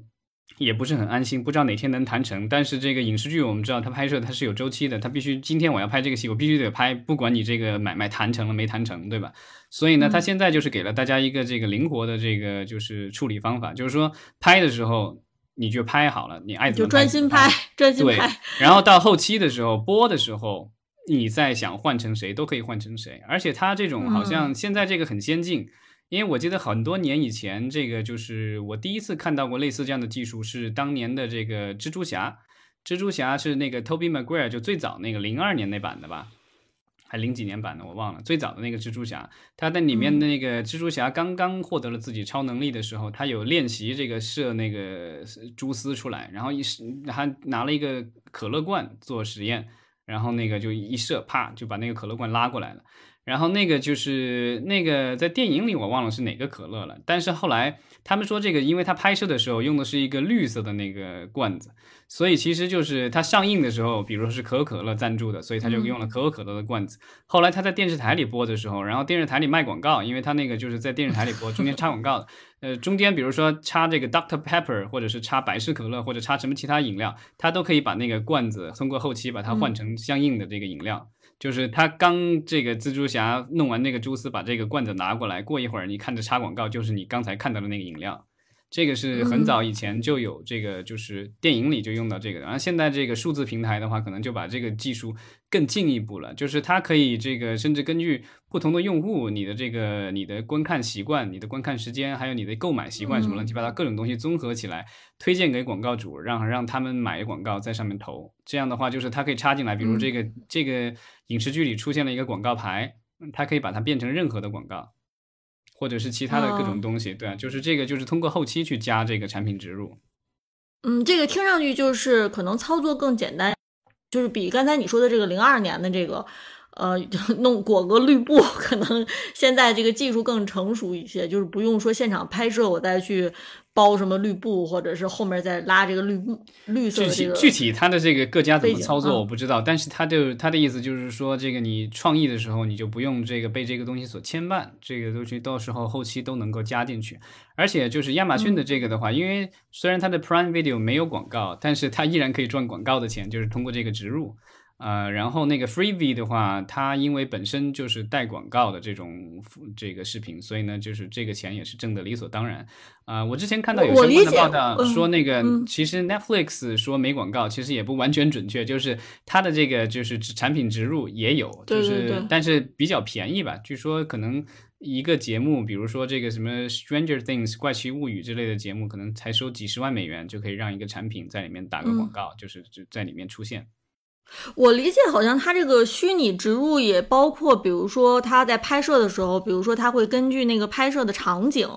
也不是很安心，不知道哪天能谈成。但是这个影视剧我们知道，它拍摄它是有周期的，它必须今天我要拍这个戏，我必须得拍，不管你这个买卖谈成了没谈成，对吧？所以呢，他现在就是给了大家一个这个灵活的这个就是处理方法，就是说拍的时候。你就拍好了，你爱怎么就专心拍，专心拍。然后到后期的时候，播的时候，你再想换成谁都可以换成谁。而且它这种好像现在这个很先进，因为我记得很多年以前，这个就是我第一次看到过类似这样的技术，是当年的这个蜘蛛侠。蜘蛛侠是那个 Toby Maguire 就最早那个零二年那版的吧。还零几年版的我忘了，最早的那个蜘蛛侠，他在里面的那个蜘蛛侠刚刚获得了自己超能力的时候，他有练习这个射那个蛛丝出来，然后一他拿了一个可乐罐做实验，然后那个就一射，啪就把那个可乐罐拉过来了。然后那个就是那个在电影里我忘了是哪个可乐了，但是后来他们说这个，因为他拍摄的时候用的是一个绿色的那个罐子，所以其实就是它上映的时候，比如说是可口可乐赞助的，所以他就用了可口可乐的罐子。后来他在电视台里播的时候，然后电视台里卖广告，因为他那个就是在电视台里播，中间插广告的，呃，中间比如说插这个 Dr Pepper，或者是插百事可乐，或者插什么其他饮料，他都可以把那个罐子通过后期把它换成相应的这个饮料。就是他刚这个蜘蛛侠弄完那个蛛丝，把这个罐子拿过来，过一会儿你看着插广告，就是你刚才看到的那个饮料。这个是很早。以前就有这个，就是电影里就用到这个，然后现在这个数字平台的话，可能就把这个技术更进一步了，就是它可以这个甚至根据不同的用户，你的这个你的观看习惯、你的观看时间，还有你的购买习惯什么乱七八糟各种东西综合起来，推荐给广告主，让让他们买广告在上面投。这样的话，就是它可以插进来，比如这个这个影视剧里出现了一个广告牌，它可以把它变成任何的广告。或者是其他的各种东西，对啊，就是这个，就是通过后期去加这个产品植入。嗯，这个听上去就是可能操作更简单，就是比刚才你说的这个零二年的这个，呃，(laughs) 弄裹个绿布，可能现在这个技术更成熟一些，就是不用说现场拍摄，我再去。包什么绿布，或者是后面再拉这个绿布绿色的这个。具体具体他的这个各家怎么操作我不知道，但是他就他的意思就是说，这个你创意的时候你就不用这个被这个东西所牵绊，这个东西到时候后期都能够加进去。而且就是亚马逊的这个的话，因为虽然它的 Prime Video 没有广告，但是它依然可以赚广告的钱，就是通过这个植入。呃，然后那个 Freevee 的话，它因为本身就是带广告的这种这个视频，所以呢，就是这个钱也是挣的理所当然。啊，我之前看到有相关的报道说，那个其实 Netflix 说没广告，其实也不完全准确，就是它的这个就是产品植入也有，就是但是比较便宜吧。据说可能一个节目，比如说这个什么 Stranger Things 怪奇物语之类的节目，可能才收几十万美元就可以让一个产品在里面打个广告，就是就在里面出现。我理解，好像它这个虚拟植入也包括，比如说它在拍摄的时候，比如说它会根据那个拍摄的场景，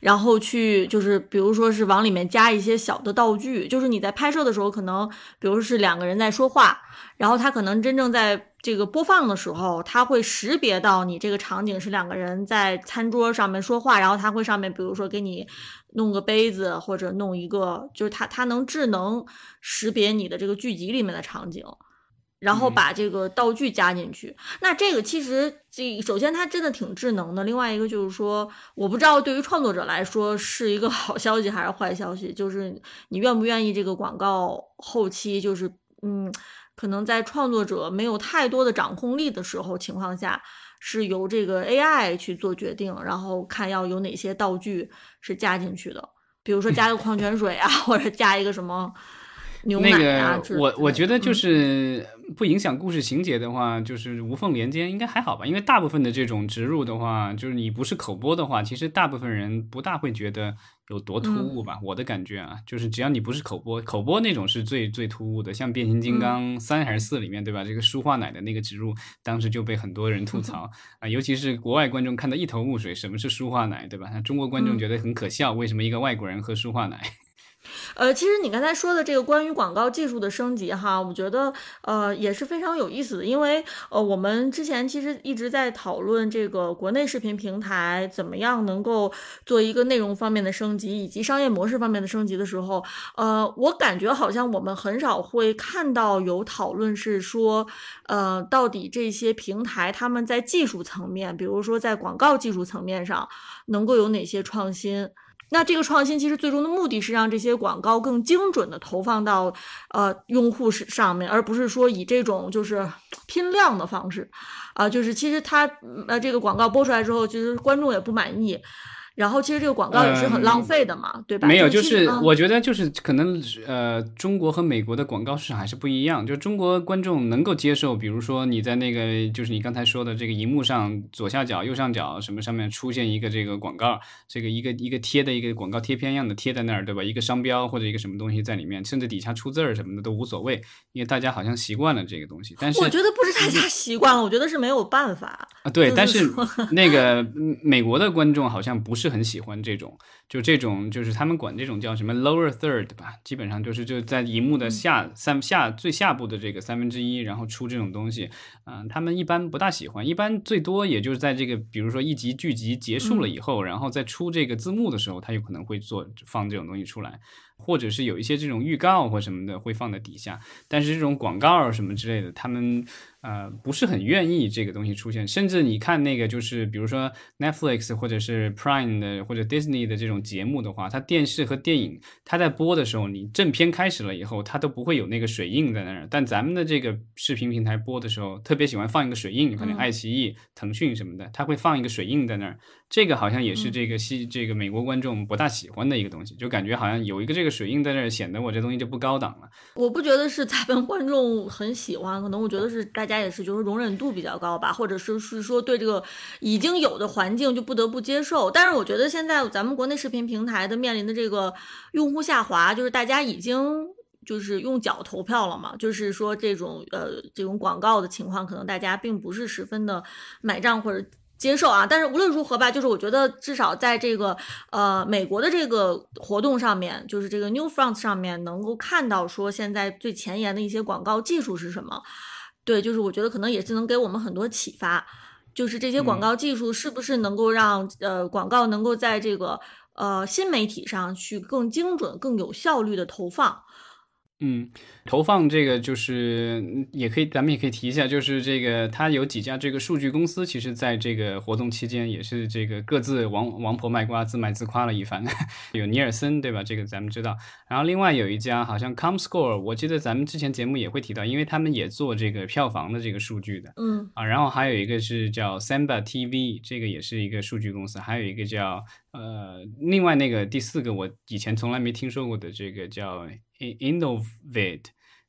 然后去就是，比如说是往里面加一些小的道具，就是你在拍摄的时候，可能比如是两个人在说话，然后他可能真正在这个播放的时候，他会识别到你这个场景是两个人在餐桌上面说话，然后他会上面比如说给你弄个杯子或者弄一个，就是他他能智能识别你的这个剧集里面的场景。然后把这个道具加进去，那这个其实这首先它真的挺智能的。另外一个就是说，我不知道对于创作者来说是一个好消息还是坏消息，就是你愿不愿意这个广告后期就是嗯，可能在创作者没有太多的掌控力的时候情况下，是由这个 AI 去做决定，然后看要有哪些道具是加进去的，比如说加个矿泉水啊，(laughs) 或者加一个什么。那个，我我觉得就是不影响故事情节的话，就是无缝连接应该还好吧。因为大部分的这种植入的话，就是你不是口播的话，其实大部分人不大会觉得有多突兀吧。我的感觉啊，就是只要你不是口播，口播那种是最最突兀的。像变形金刚三还是四里面，对吧？这个舒化奶的那个植入，当时就被很多人吐槽 (laughs) 啊，尤其是国外观众看得一头雾水，什么是舒化奶，对吧？中国观众觉得很可笑，为什么一个外国人喝舒化奶？呃，其实你刚才说的这个关于广告技术的升级哈，我觉得呃也是非常有意思的，因为呃我们之前其实一直在讨论这个国内视频平台怎么样能够做一个内容方面的升级，以及商业模式方面的升级的时候，呃，我感觉好像我们很少会看到有讨论是说，呃，到底这些平台他们在技术层面，比如说在广告技术层面上能够有哪些创新。那这个创新其实最终的目的是让这些广告更精准的投放到呃用户是上面，而不是说以这种就是拼量的方式，啊，就是其实它呃这个广告播出来之后，其实观众也不满意。然后其实这个广告也是很浪费的嘛，对吧？没有，就是我觉得就是可能呃，中国和美国的广告市场还是不一样。就中国观众能够接受，比如说你在那个就是你刚才说的这个荧幕上左下角、右上角什么上面出现一个这个广告，这个一个一个贴的一个广告贴片一样的贴在那儿，对吧？一个商标或者一个什么东西在里面，甚至底下出字儿什么的都无所谓，因为大家好像习惯了这个东西。但是我觉得不是大家习惯了，我觉得是没有办法啊。对，但是那个美国的观众好像不是。是很喜欢这种，就这种，就是他们管这种叫什么 lower third 吧，基本上就是就在荧幕的下三下最下部的这个三分之一，然后出这种东西，嗯，他们一般不大喜欢，一般最多也就是在这个，比如说一集剧集结束了以后，然后再出这个字幕的时候，他有可能会做放这种东西出来。或者是有一些这种预告或什么的会放在底下，但是这种广告什么之类的，他们。呃，不是很愿意这个东西出现，甚至你看那个，就是比如说 Netflix 或者是 Prime 的或者 Disney 的这种节目的话，它电视和电影它在播的时候，你正片开始了以后，它都不会有那个水印在那儿。但咱们的这个视频平台播的时候，特别喜欢放一个水印，可能爱奇艺、腾讯什么的，它会放一个水印在那儿。这个好像也是这个西这个美国观众不大喜欢的一个东西，就感觉好像有一个这个水印在那儿，显得我这东西就不高档了。我不觉得是咱们观众很喜欢，可能我觉得是大家也是就是容忍度比较高吧，或者是是说对这个已经有的环境就不得不接受。但是我觉得现在咱们国内视频平台的面临的这个用户下滑，就是大家已经就是用脚投票了嘛，就是说这种呃这种广告的情况，可能大家并不是十分的买账或者。接受啊，但是无论如何吧，就是我觉得至少在这个呃美国的这个活动上面，就是这个 New Front 上面能够看到说现在最前沿的一些广告技术是什么。对，就是我觉得可能也是能给我们很多启发，就是这些广告技术是不是能够让呃广告能够在这个呃新媒体上去更精准、更有效率的投放。嗯，投放这个就是也可以，咱们也可以提一下，就是这个它有几家这个数据公司，其实在这个活动期间也是这个各自王王婆卖瓜，自卖自夸了一番。(laughs) 有尼尔森对吧？这个咱们知道。然后另外有一家好像 ComScore，我记得咱们之前节目也会提到，因为他们也做这个票房的这个数据的。嗯啊，然后还有一个是叫 Samba TV，这个也是一个数据公司，还有一个叫呃，另外那个第四个我以前从来没听说过的这个叫。Innovate，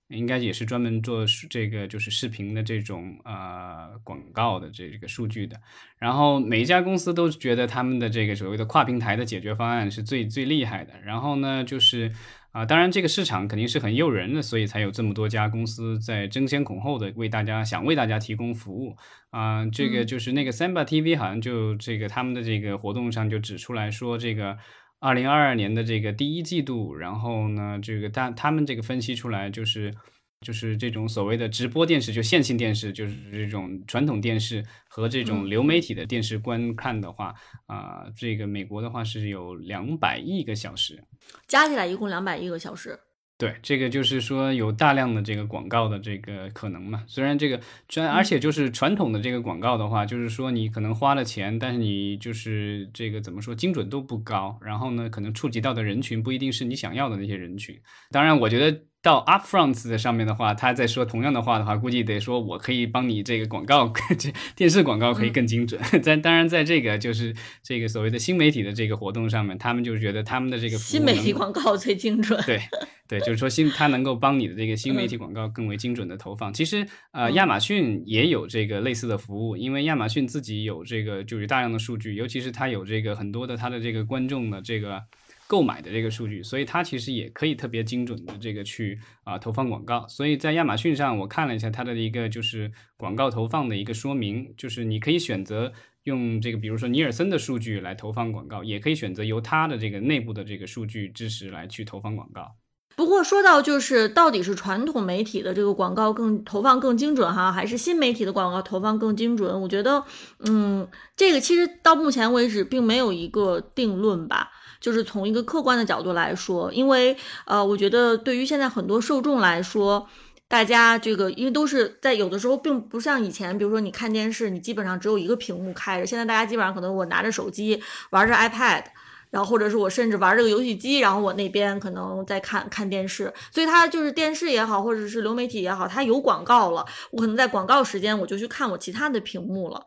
应该也是专门做这个就是视频的这种呃广告的这个数据的，然后每一家公司都觉得他们的这个所谓的跨平台的解决方案是最最厉害的，然后呢就是啊，当然这个市场肯定是很诱人的，所以才有这么多家公司在争先恐后的为大家想为大家提供服务啊，这个就是那个 Samba TV 好像就这个他们的这个活动上就指出来说这个。二零二二年的这个第一季度，然后呢，这个他他们这个分析出来就是，就是这种所谓的直播电视，就线性电视，就是这种传统电视和这种流媒体的电视观看的话，啊，这个美国的话是有两百亿个小时，加起来一共两百亿个小时。对，这个就是说有大量的这个广告的这个可能嘛。虽然这个，传，而且就是传统的这个广告的话，就是说你可能花了钱，但是你就是这个怎么说，精准度不高。然后呢，可能触及到的人群不一定是你想要的那些人群。当然，我觉得。到 Upfront 的上面的话，他在说同样的话的话，估计得说我可以帮你这个广告，(laughs) 这电视广告可以更精准。(laughs) 在当然，在这个就是这个所谓的新媒体的这个活动上面，他们就觉得他们的这个新媒体广告最精准。对对，就是说新，它能够帮你的这个新媒体广告更为精准的投放。其实呃，亚马逊也有这个类似的服务，因为亚马逊自己有这个就是大量的数据，尤其是它有这个很多的它的这个观众的这个。购买的这个数据，所以它其实也可以特别精准的这个去啊投放广告。所以在亚马逊上，我看了一下它的一个就是广告投放的一个说明，就是你可以选择用这个，比如说尼尔森的数据来投放广告，也可以选择由它的这个内部的这个数据支持来去投放广告。不过说到就是到底是传统媒体的这个广告更投放更精准哈，还是新媒体的广告投放更精准？我觉得，嗯，这个其实到目前为止并没有一个定论吧。就是从一个客观的角度来说，因为呃，我觉得对于现在很多受众来说，大家这个因为都是在有的时候并不像以前，比如说你看电视，你基本上只有一个屏幕开着。现在大家基本上可能我拿着手机玩着 iPad，然后或者是我甚至玩这个游戏机，然后我那边可能在看看电视。所以它就是电视也好，或者是流媒体也好，它有广告了，我可能在广告时间我就去看我其他的屏幕了。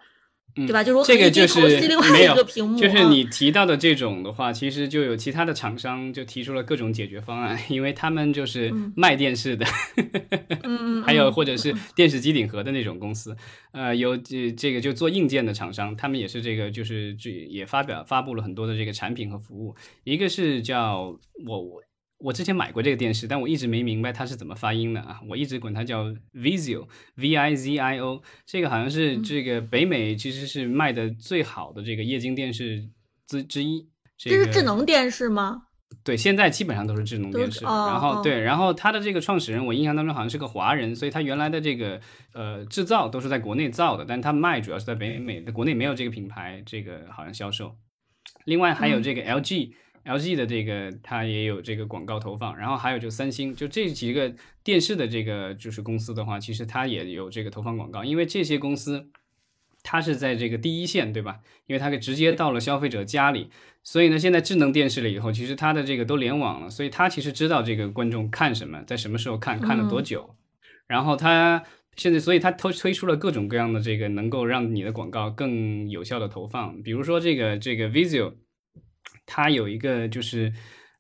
对吧？就是我这个就是没有，就是你提到的这种的话，其实就有其他的厂商就提出了各种解决方案，因为他们就是卖电视的，还有或者是电视机顶盒的那种公司，呃，有这这个就做硬件的厂商，他们也是这个就是这也发表发布了很多的这个产品和服务，一个是叫我我。我之前买过这个电视，但我一直没明白它是怎么发音的啊！我一直管它叫 Vizio，V I Z I O。这个好像是这个北美其实是卖的最好的这个液晶电视之之一。这是智能电视吗？对，现在基本上都是智能电视。然后对，然后它的这个创始人，我印象当中好像是个华人，所以他原来的这个呃制造都是在国内造的，但他卖主要是在北美的，国内没有这个品牌，这个好像销售。另外还有这个 LG。LG 的这个它也有这个广告投放，然后还有就三星，就这几个电视的这个就是公司的话，其实它也有这个投放广告，因为这些公司它是在这个第一线，对吧？因为它给直接到了消费者家里，所以呢，现在智能电视了以后，其实它的这个都联网了，所以它其实知道这个观众看什么，在什么时候看，看了多久，然后它现在，所以它推推出了各种各样的这个能够让你的广告更有效的投放，比如说这个这个 Visual。它有一个就是，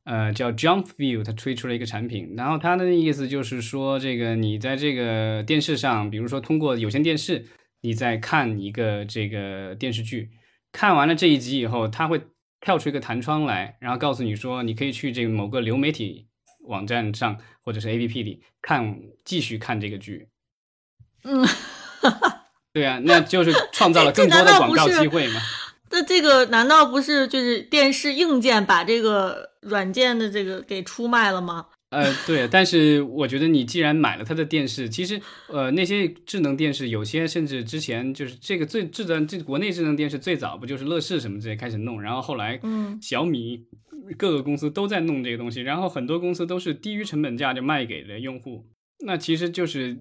呃，叫 Jump View，它推出了一个产品，然后它的意思就是说，这个你在这个电视上，比如说通过有线电视，你在看一个这个电视剧，看完了这一集以后，它会跳出一个弹窗来，然后告诉你说，你可以去这个某个流媒体网站上或者是 APP 里看，继续看这个剧。嗯，对啊，那就是创造了 (laughs) 更多的广告机会嘛。那这个难道不是就是电视硬件把这个软件的这个给出卖了吗？呃，对，但是我觉得你既然买了它的电视，其实呃那些智能电视有些甚至之前就是这个最智能这国内智能电视最早不就是乐视什么这些开始弄，然后后来嗯小米各个公司都在弄这个东西，然后很多公司都是低于成本价就卖给了用户，那其实就是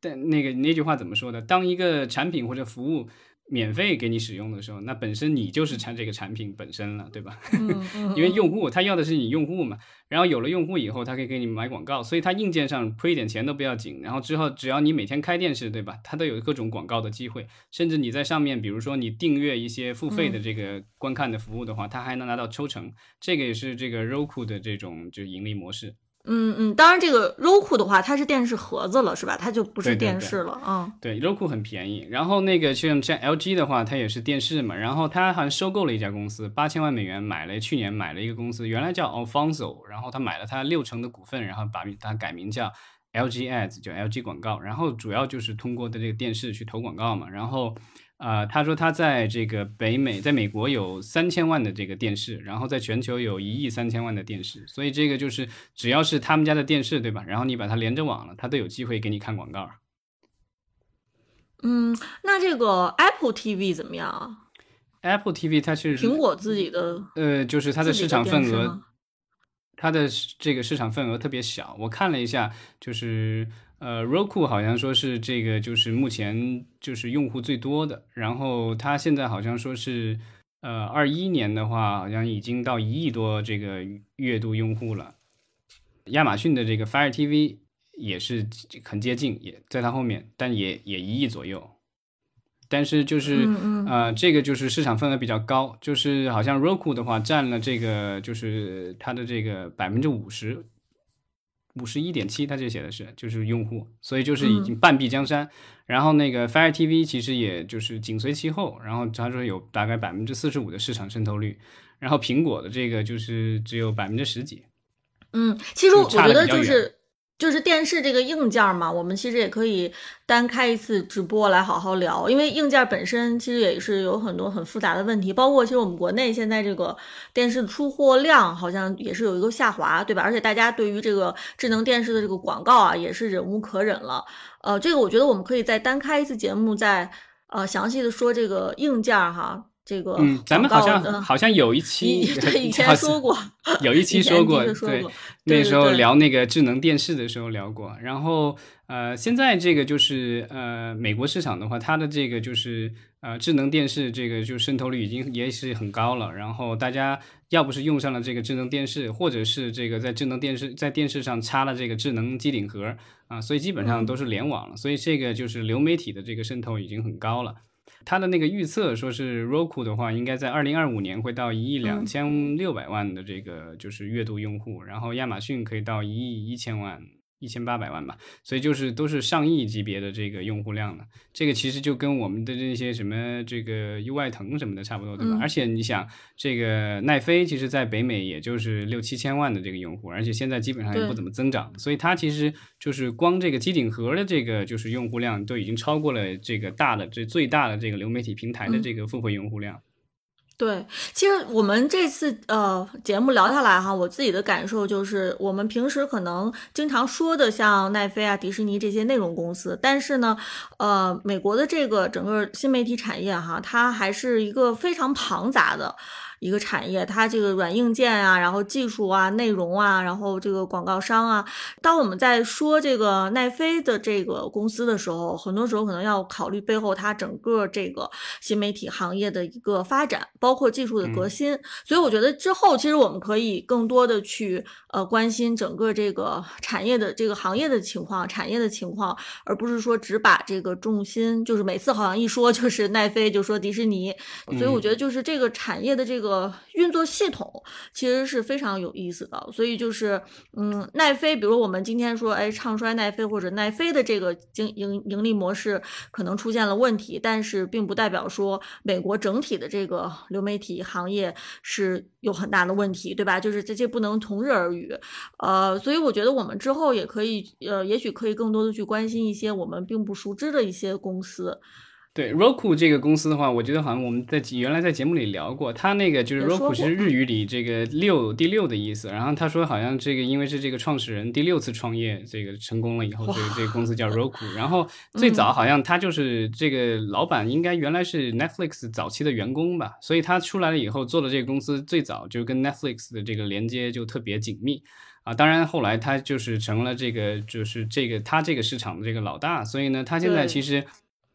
但那个那句话怎么说的？当一个产品或者服务。免费给你使用的时候，那本身你就是产这个产品本身了，对吧？(laughs) 因为用户他要的是你用户嘛，然后有了用户以后，他可以给你买广告，所以他硬件上亏一点钱都不要紧。然后之后只要你每天开电视，对吧？它都有各种广告的机会，甚至你在上面，比如说你订阅一些付费的这个观看的服务的话，它还能拿到抽成。这个也是这个 Roku 的这种就盈利模式。嗯嗯，当然这个 Roku 的话，它是电视盒子了，是吧？它就不是电视了啊。对，Roku 很便宜。然后那个像像 LG 的话，它也是电视嘛。然后它好像收购了一家公司，八千万美元买了，去年买了一个公司，原来叫 Alfonso，然后他买了它六成的股份，然后把它改名叫 LG Ads，就 LG 广告。然后主要就是通过的这个电视去投广告嘛。然后。啊，他说他在这个北美，在美国有三千万的这个电视，然后在全球有一亿三千万的电视，所以这个就是只要是他们家的电视，对吧？然后你把它连着网了，它都有机会给你看广告。嗯，那这个 Apple TV 怎么样啊？Apple TV 它是苹果自己的，呃，就是它的市场份额，它的这个市场份额特别小。我看了一下，就是。呃，Roku 好像说是这个，就是目前就是用户最多的。然后它现在好像说是，呃，二一年的话，好像已经到一亿多这个月度用户了。亚马逊的这个 Fire TV 也是很接近，也在它后面，但也也一亿左右。但是就是呃，这个就是市场份额比较高，就是好像 Roku 的话占了这个就是它的这个百分之五十。五十一点七，它这写的是就是用户，所以就是已经半壁江山。然后那个 Fire TV 其实也就是紧随其后，然后他说有大概百分之四十五的市场渗透率，然后苹果的这个就是只有百分之十几。嗯，其实我觉得就是。就是电视这个硬件嘛，我们其实也可以单开一次直播来好好聊，因为硬件本身其实也是有很多很复杂的问题，包括其实我们国内现在这个电视出货量好像也是有一个下滑，对吧？而且大家对于这个智能电视的这个广告啊，也是忍无可忍了。呃，这个我觉得我们可以再单开一次节目，再呃详细的说这个硬件哈。这个嗯，咱们好像好像有一 (laughs) 期 (laughs) 对以前说过，有一期说过，对，那时候聊那个智能电视的时候聊过。然后呃，现在这个就是呃，美国市场的话，它的这个就是呃，智能电视这个就渗透率已经也是很高了。然后大家要不是用上了这个智能电视，或者是这个在智能电视在电视上插了这个智能机顶盒啊，所以基本上都是联网了。所以这个就是流媒体的这个渗透已经很高了。他的那个预测说是 Roku 的话，应该在二零二五年会到一亿两千六百万的这个就是月度用户，然后亚马逊可以到一亿一千万。一千八百万吧，所以就是都是上亿级别的这个用户量了。这个其实就跟我们的这些什么这个优爱腾什么的差不多，对吧？而且你想，这个奈飞其实在北美也就是六七千万的这个用户，而且现在基本上也不怎么增长，所以它其实就是光这个机顶盒的这个就是用户量都已经超过了这个大的这最大的这个流媒体平台的这个付费用户量。对，其实我们这次呃节目聊下来哈，我自己的感受就是，我们平时可能经常说的像奈飞啊、迪士尼这些内容公司，但是呢，呃，美国的这个整个新媒体产业哈，它还是一个非常庞杂的。一个产业，它这个软硬件啊，然后技术啊、内容啊，然后这个广告商啊。当我们在说这个奈飞的这个公司的时候，很多时候可能要考虑背后它整个这个新媒体行业的一个发展，包括技术的革新。所以我觉得之后其实我们可以更多的去呃关心整个这个产业的这个行业的情况、产业的情况，而不是说只把这个重心就是每次好像一说就是奈飞就说迪士尼。所以我觉得就是这个产业的这个个运作系统其实是非常有意思的。所以就是嗯，奈飞，比如我们今天说哎唱衰奈飞或者奈飞的这个经营盈利模式可能出现了问题，但是并不代表说美国整体的这个流媒体行业是有很大的问题，对吧？就是这些不能同日而语。呃，所以我觉得我们之后也可以呃，也许可以更多的去关心一些我们并不熟知的一些公司。对 Roku 这个公司的话，我觉得好像我们在原来在节目里聊过，它那个就是 Roku 是日语里这个六第六的意思。然后他说好像这个因为是这个创始人第六次创业，这个成功了以后，所以这个公司叫 Roku。然后最早好像他就是这个老板，应该原来是 Netflix 早期的员工吧，所以他出来了以后做了这个公司，最早就跟 Netflix 的这个连接就特别紧密啊。当然后来他就是成了这个就是这个他这个市场的这个老大，所以呢，他现在其实。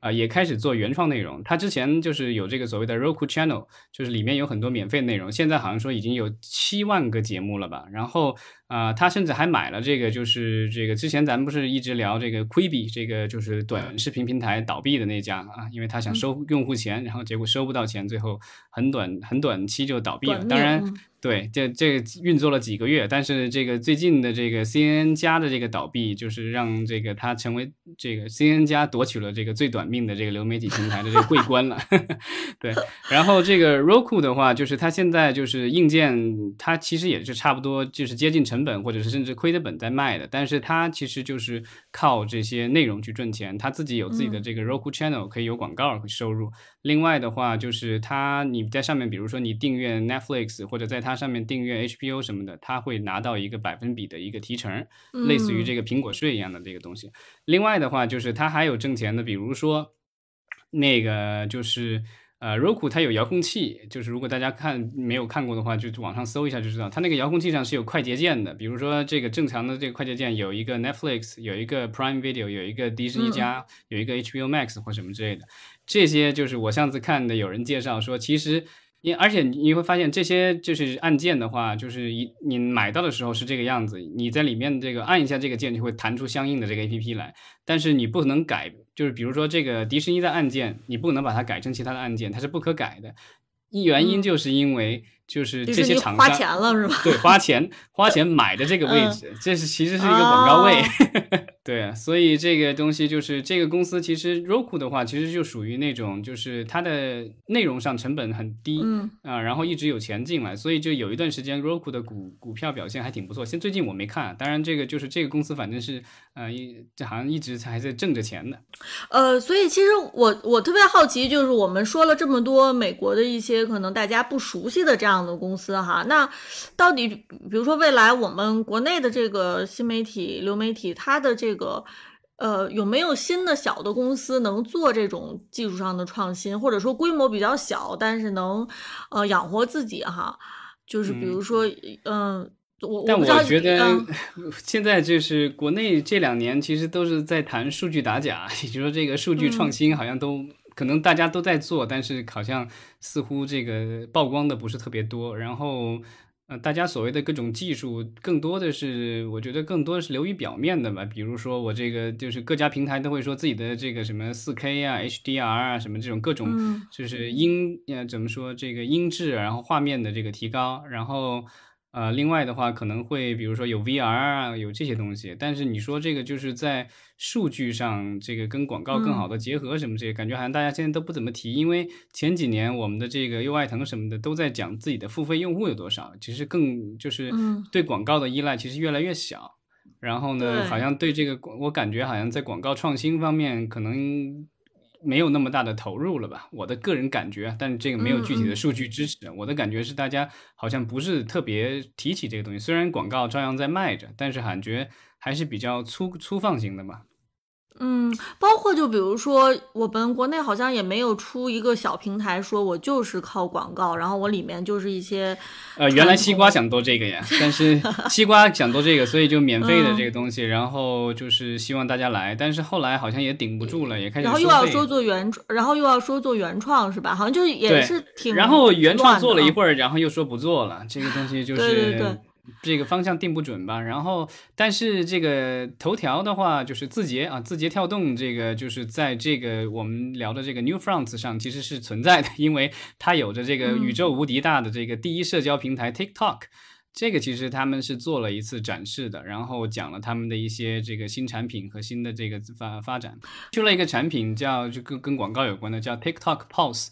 啊，也开始做原创内容。他之前就是有这个所谓的 Roku Channel，就是里面有很多免费内容。现在好像说已经有七万个节目了吧。然后啊，他甚至还买了这个，就是这个之前咱们不是一直聊这个 Quibi，这个就是短视频平台倒闭的那家啊，因为他想收用户钱，然后结果收不到钱，最后很短很短期就倒闭了。当然。对，这这个运作了几个月，但是这个最近的这个 CNN 加的这个倒闭，就是让这个他成为这个 CNN 加夺取了这个最短命的这个流媒体平台的这个桂冠了。(laughs) 对，然后这个 Roku 的话，就是它现在就是硬件，它其实也是差不多就是接近成本，或者是甚至亏的本在卖的，但是它其实就是靠这些内容去赚钱，它自己有自己的这个 Roku Channel 可以有广告收入。另外的话，就是它你在上面，比如说你订阅 Netflix 或者在它上面订阅 HBO 什么的，它会拿到一个百分比的一个提成，类似于这个苹果税一样的这个东西。另外的话，就是它还有挣钱的，比如说那个就是呃，Roku 它有遥控器，就是如果大家看没有看过的话，就网上搜一下就知道，它那个遥控器上是有快捷键的。比如说这个正常的这个快捷键有一个 Netflix，有一个 Prime Video，有一个迪士尼加，有一个 HBO Max 或什么之类的。这些就是我上次看的，有人介绍说，其实，你而且你会发现，这些就是按键的话，就是一你买到的时候是这个样子，你在里面这个按一下这个键，就会弹出相应的这个 A P P 来。但是你不能改，就是比如说这个迪士尼的案件，你不能把它改成其他的案件，它是不可改的。一原因就是因为就是这些厂商花钱了是吧？对，花钱花钱买的这个位置，这是其实是一个广告位。(laughs) 对，所以这个东西就是这个公司其实 Roku 的话，其实就属于那种就是它的内容上成本很低，嗯啊，然后一直有钱进来，所以就有一段时间 Roku 的股股票表现还挺不错。现最近我没看，当然这个就是这个公司反正是呃一这好像一直还在挣着钱的。呃，所以其实我我特别好奇，就是我们说了这么多美国的一些可能大家不熟悉的这样的公司哈，那到底比如说未来我们国内的这个新媒体流媒体它的这这个，呃，有没有新的小的公司能做这种技术上的创新，或者说规模比较小，但是能呃养活自己哈？就是比如说，嗯，我但我觉得 (laughs) 现在就是国内这两年其实都是在谈数据打假，也就是说这个数据创新好像都可能大家都在做，但是好像似乎这个曝光的不是特别多，然后。呃，大家所谓的各种技术，更多的是我觉得更多的是流于表面的吧。比如说我这个就是各家平台都会说自己的这个什么四 K 啊、HDR 啊什么这种各种，就是音呃怎么说这个音质，然后画面的这个提高，然后。呃，另外的话可能会，比如说有 VR 啊，有这些东西。但是你说这个就是在数据上，这个跟广告更好的结合什么这些，感觉好像大家现在都不怎么提。因为前几年我们的这个优爱腾什么的都在讲自己的付费用户有多少，其实更就是对广告的依赖其实越来越小。然后呢，好像对这个我感觉好像在广告创新方面可能。没有那么大的投入了吧？我的个人感觉，但是这个没有具体的数据支持。我的感觉是，大家好像不是特别提起这个东西。虽然广告照样在卖着，但是感觉还是比较粗粗放型的嘛。嗯，包括就比如说，我们国内好像也没有出一个小平台，说我就是靠广告，然后我里面就是一些呃，原来西瓜想做这个呀，但是 (laughs) 西瓜想做这个，所以就免费的这个东西，然后就是希望大家来，但是后来好像也顶不住了，也开始然后又要说做原创，然后又要说做原创，是吧？好像就是也是挺，然后原创做了一会儿，然后又说不做了，这个东西就是对对对。这个方向定不准吧，然后但是这个头条的话，就是字节啊，字节跳动这个就是在这个我们聊的这个 New Fronts 上其实是存在的，因为它有着这个宇宙无敌大的这个第一社交平台 TikTok，这个其实他们是做了一次展示的，然后讲了他们的一些这个新产品和新的这个发发展，出了一个产品叫就跟跟广告有关的叫 TikTok Pulse。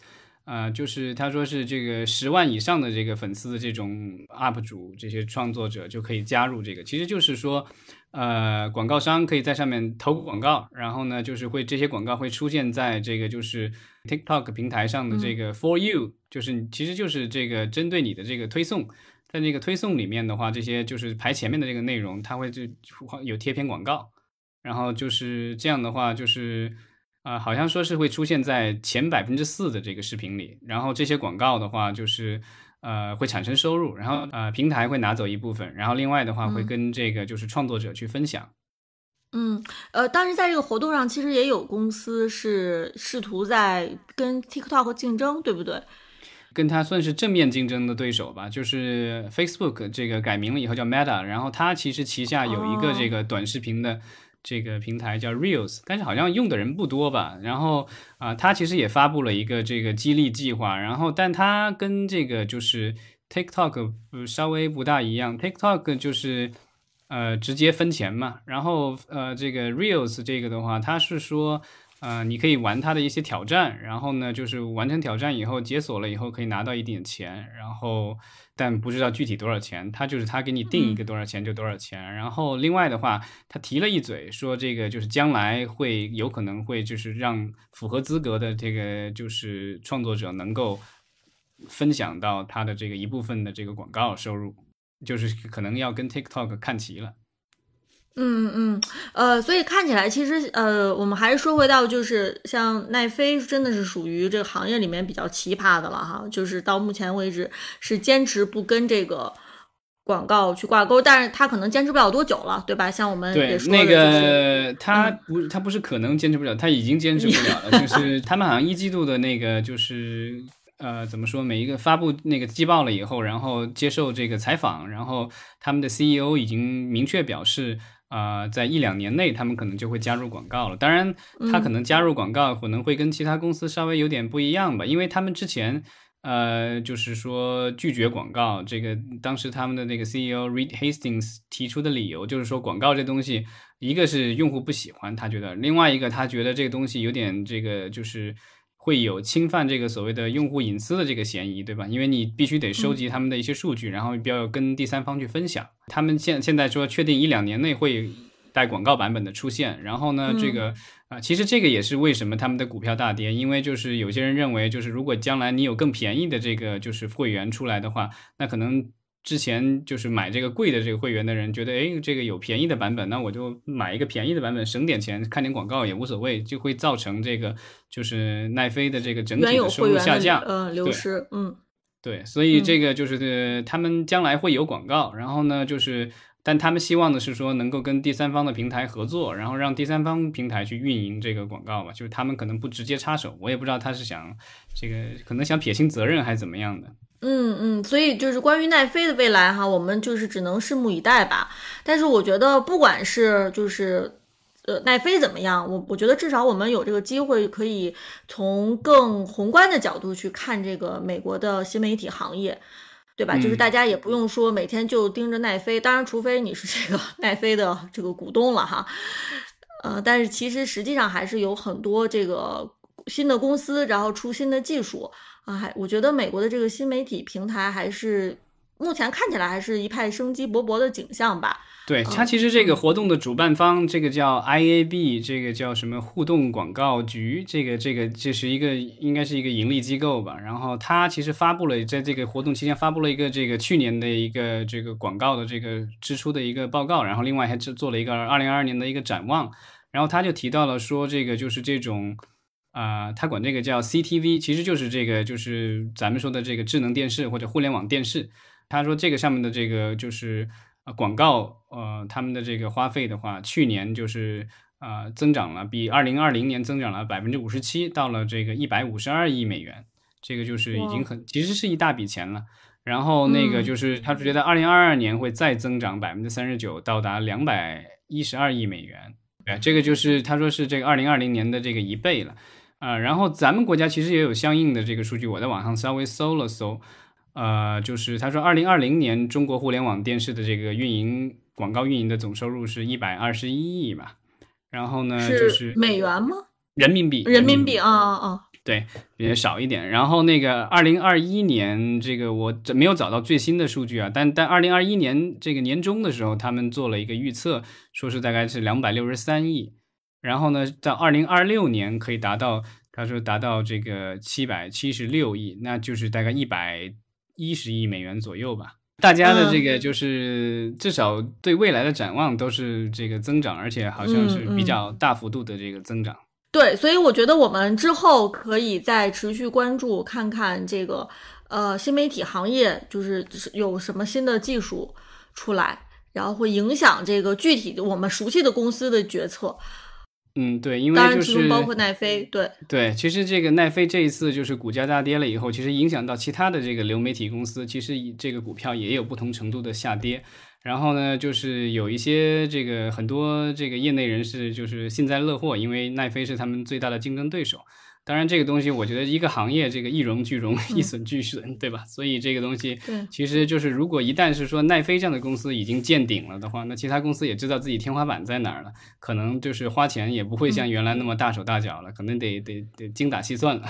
呃，就是他说是这个十万以上的这个粉丝的这种 UP 主，这些创作者就可以加入这个。其实就是说，呃，广告商可以在上面投广告，然后呢，就是会这些广告会出现在这个就是 TikTok 平台上的这个 For You，就是其实就是这个针对你的这个推送，在那个推送里面的话，这些就是排前面的这个内容，它会就有贴片广告，然后就是这样的话就是。啊，好像说是会出现在前百分之四的这个视频里，然后这些广告的话，就是呃会产生收入，然后呃平台会拿走一部分，然后另外的话会跟这个就是创作者去分享。嗯，呃，当时在这个活动上，其实也有公司是试图在跟 TikTok 竞争，对不对？跟它算是正面竞争的对手吧，就是 Facebook 这个改名了以后叫 Meta，然后它其实旗下有一个这个短视频的。这个平台叫 Reels，但是好像用的人不多吧。然后啊，他其实也发布了一个这个激励计划。然后，但他跟这个就是 TikTok 稍微不大一样。TikTok 就是呃直接分钱嘛。然后呃，这个 Reels 这个的话，他是说。呃，你可以玩它的一些挑战，然后呢，就是完成挑战以后解锁了以后可以拿到一点钱，然后但不知道具体多少钱，他就是他给你定一个多少钱就多少钱。然后另外的话，他提了一嘴说这个就是将来会有可能会就是让符合资格的这个就是创作者能够分享到他的这个一部分的这个广告收入，就是可能要跟 TikTok 看齐了。嗯嗯，呃，所以看起来其实呃，我们还是说回到就是像奈飞，真的是属于这个行业里面比较奇葩的了哈。就是到目前为止是坚持不跟这个广告去挂钩，但是他可能坚持不了多久了，对吧？像我们对那个他不他不是可能坚持不了，他已经坚持不了了。(laughs) 就是他们好像一季度的那个就是呃怎么说，每一个发布那个季报了以后，然后接受这个采访，然后他们的 CEO 已经明确表示。啊，在一两年内，他们可能就会加入广告了。当然，他可能加入广告可能会跟其他公司稍微有点不一样吧，因为他们之前，呃，就是说拒绝广告。这个当时他们的那个 CEO Reed Hastings 提出的理由就是说，广告这东西，一个是用户不喜欢，他觉得；另外一个，他觉得这个东西有点这个就是。会有侵犯这个所谓的用户隐私的这个嫌疑，对吧？因为你必须得收集他们的一些数据，然后要跟第三方去分享。他们现现在说确定一两年内会带广告版本的出现，然后呢，这个啊，其实这个也是为什么他们的股票大跌，因为就是有些人认为，就是如果将来你有更便宜的这个就是会员出来的话，那可能。之前就是买这个贵的这个会员的人觉得，哎，这个有便宜的版本，那我就买一个便宜的版本，省点钱，看点广告也无所谓，就会造成这个就是奈飞的这个整体的收入下降，嗯，流失，嗯，对，所以这个就是他们将来会有广告，然后呢，就是但他们希望的是说能够跟第三方的平台合作，然后让第三方平台去运营这个广告嘛，就是他们可能不直接插手，我也不知道他是想这个可能想撇清责任还是怎么样的。嗯嗯，所以就是关于奈飞的未来哈，我们就是只能拭目以待吧。但是我觉得，不管是就是呃奈飞怎么样，我我觉得至少我们有这个机会，可以从更宏观的角度去看这个美国的新媒体行业，对吧？就是大家也不用说每天就盯着奈飞，当然除非你是这个奈飞的这个股东了哈。呃，但是其实实际上还是有很多这个新的公司，然后出新的技术。啊，还我觉得美国的这个新媒体平台还是目前看起来还是一派生机勃勃的景象吧。对，它其实这个活动的主办方，这个叫 IAB，这个叫什么互动广告局，这个这个这是一个应该是一个盈利机构吧。然后它其实发布了在这个活动期间发布了一个这个去年的一个这个广告的这个支出的一个报告，然后另外还做做了一个二零二二年的一个展望。然后他就提到了说，这个就是这种啊，他管这个叫 CTV，其实就是这个就是咱们说的这个智能电视或者互联网电视。他说这个上面的这个就是呃广告，呃，他们的这个花费的话，去年就是呃增长了，比二零二零年增长了百分之五十七，到了这个一百五十二亿美元。这个就是已经很，其实是一大笔钱了。然后那个就是他觉得二零二二年会再增长百分之三十九，到达两百一十二亿美元。对，这个就是他说是这个二零二零年的这个一倍了。啊，然后咱们国家其实也有相应的这个数据，我在网上稍微搜了搜，呃，就是他说二零二零年中国互联网电视的这个运营广告运营的总收入是一百二十一亿吧。然后呢，就是美元吗？人民币。人民币啊啊啊。对，比较少一点。然后那个二零二一年，这个我没有找到最新的数据啊，但但二零二一年这个年中的时候，他们做了一个预测，说是大概是两百六十三亿。然后呢，到二零二六年可以达到，他说达到这个七百七十六亿，那就是大概一百一十亿美元左右吧。大家的这个就是至少对未来的展望都是这个增长，而且好像是比较大幅度的这个增长。对，所以我觉得我们之后可以再持续关注，看看这个呃新媒体行业就是有什么新的技术出来，然后会影响这个具体的我们熟悉的公司的决策。嗯，对，因为就是包括奈飞，对对，其实这个奈飞这一次就是股价大跌了以后，其实影响到其他的这个流媒体公司，其实这个股票也有不同程度的下跌。然后呢，就是有一些这个很多这个业内人士就是幸灾乐祸，因为奈飞是他们最大的竞争对手。当然，这个东西我觉得一个行业这个一荣俱荣，一损俱损，对吧？所以这个东西，其实就是如果一旦是说奈飞这样的公司已经见顶了的话，那其他公司也知道自己天花板在哪儿了，可能就是花钱也不会像原来那么大手大脚了，可能得得得精打细算了。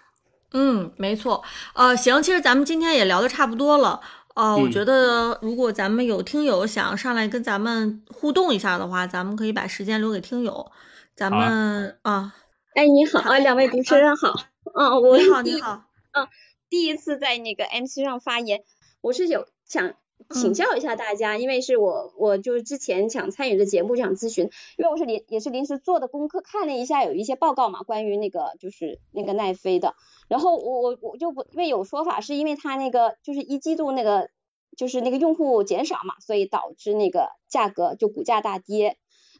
(laughs) 嗯，没错。呃，行，其实咱们今天也聊的差不多了。哦，我觉得如果咱们有听友想上来跟咱们互动一下的话，咱们可以把时间留给听友。咱们啊，哎，你好啊，两位主持人好。嗯，我你好，你好。嗯，第一次在那个 MC 上发言，我是有想请教一下大家，因为是我我就是之前想参与的节目想咨询，因为我是临也是临时做的功课，看了一下有一些报告嘛，关于那个就是那个奈飞的。然后我我我就不因为有说法是因为它那个就是一季度那个就是那个用户减少嘛，所以导致那个价格就股价大跌。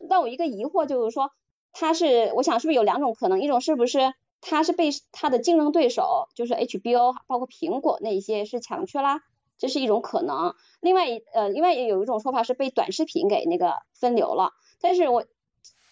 但我一个疑惑就是说，它是我想是不是有两种可能，一种是不是它是被它的竞争对手就是 HBO 包括苹果那一些是抢去啦，这是一种可能。另外一呃另外也有一种说法是被短视频给那个分流了，但是我。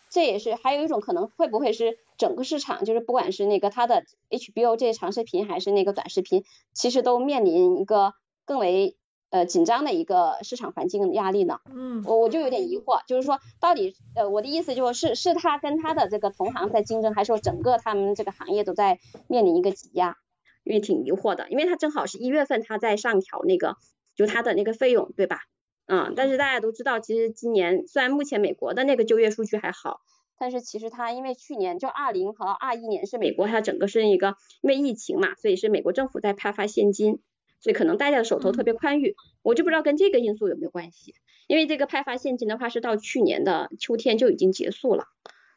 这也是还有一种可能，会不会是整个市场，就是不管是那个它的 HBO 这些长视频，还是那个短视频，其实都面临一个更为呃紧张的一个市场环境压力呢？嗯，我我就有点疑惑，就是说到底呃我的意思就是是他跟他的这个同行在竞争，还是说整个他们这个行业都在面临一个挤压？因为挺疑惑的，因为他正好是一月份他在上调那个就他的那个费用，对吧？嗯，但是大家都知道，其实今年虽然目前美国的那个就业数据还好，但是其实它因为去年就二零和二一年是美国它整个是一个因为疫情嘛，所以是美国政府在派发现金，所以可能大家的手头特别宽裕，我就不知道跟这个因素有没有关系，因为这个派发现金的话是到去年的秋天就已经结束了，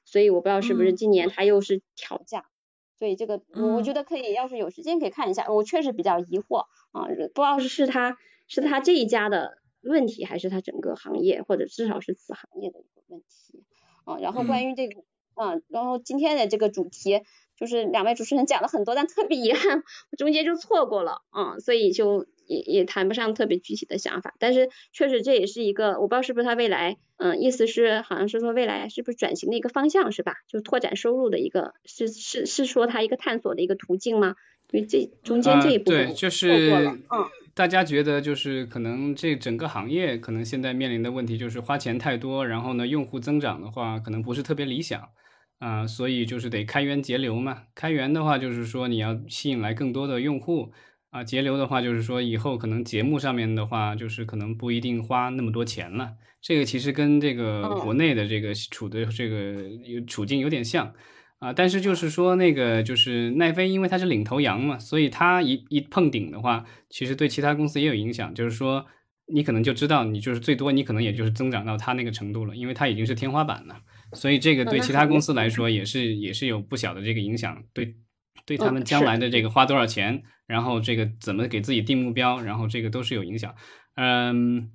所以我不知道是不是今年它又是调价，所以这个我觉得可以，要是有时间可以看一下，我确实比较疑惑啊，不知道是是他是他这一家的。问题还是他整个行业，或者至少是此行业的一个问题。啊。然后关于这个，嗯，然后今天的这个主题就是两位主持人讲了很多，但特别遗憾，中间就错过了，嗯，所以就也也谈不上特别具体的想法。但是确实这也是一个，我不知道是不是他未来，嗯，意思是好像是说未来是不是转型的一个方向是吧？就拓展收入的一个，是是是说他一个探索的一个途径吗？因为这中间这一步对，就是，嗯。大家觉得就是可能这整个行业可能现在面临的问题就是花钱太多，然后呢用户增长的话可能不是特别理想，啊，所以就是得开源节流嘛。开源的话就是说你要吸引来更多的用户，啊，节流的话就是说以后可能节目上面的话就是可能不一定花那么多钱了。这个其实跟这个国内的这个处的这个处境有点像。啊，但是就是说那个就是奈飞，因为它是领头羊嘛，所以它一一碰顶的话，其实对其他公司也有影响。就是说，你可能就知道，你就是最多你可能也就是增长到它那个程度了，因为它已经是天花板了。所以这个对其他公司来说也是也是有不小的这个影响，对对他嗯们将来的这个花多少钱，然后这个怎么给自己定目标，然后这个都是有影响。嗯，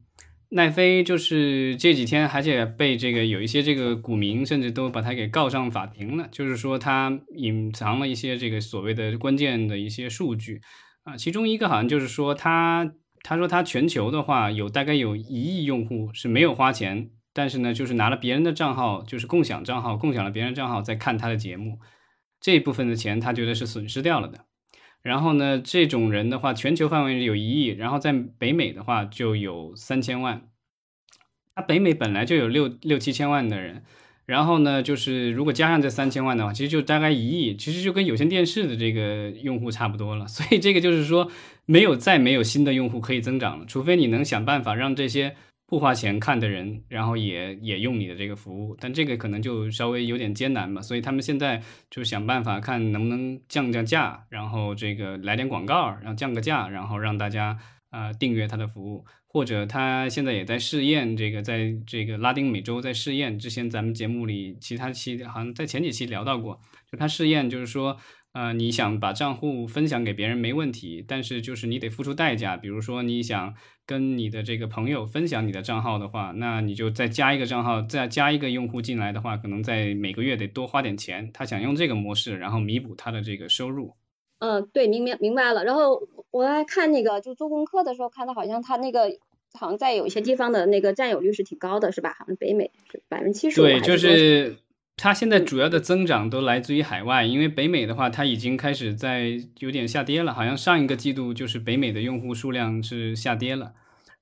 奈飞就是这几天，而且被这个有一些这个股民甚至都把他给告上法庭了，就是说他隐藏了一些这个所谓的关键的一些数据啊，其中一个好像就是说他他说他全球的话有大概有一亿用户是没有花钱，但是呢就是拿了别人的账号，就是共享账号，共享了别人账号在看他的节目，这一部分的钱他觉得是损失掉了的。然后呢，这种人的话，全球范围有一亿，然后在北美的话就有三千万。他北美本来就有六六七千万的人，然后呢，就是如果加上这三千万的话，其实就大概一亿，其实就跟有线电视的这个用户差不多了。(laughs) 所以这个就是说，没有再没有新的用户可以增长了，除非你能想办法让这些不花钱看的人，然后也也用你的这个服务，但这个可能就稍微有点艰难嘛。所以他们现在就想办法看能不能降降价，然后这个来点广告，然后降个价，然后让大家啊、订阅他的服务。或者他现在也在试验这个，在这个拉丁美洲在试验。之前咱们节目里其他期好像在前几期聊到过，就他试验就是说，呃，你想把账户分享给别人没问题，但是就是你得付出代价。比如说你想跟你的这个朋友分享你的账号的话，那你就再加一个账号，再加一个用户进来的话，可能在每个月得多花点钱。他想用这个模式，然后弥补他的这个收入。嗯，对，明明明白了。然后我还看那个，就做功课的时候看到，好像他那个好像在有一些地方的那个占有率是挺高的，是吧？好像北美是百分之七十五对，就是它现在主要的增长都来自于海外，因为北美的话，它已经开始在有点下跌了，好像上一个季度就是北美的用户数量是下跌了。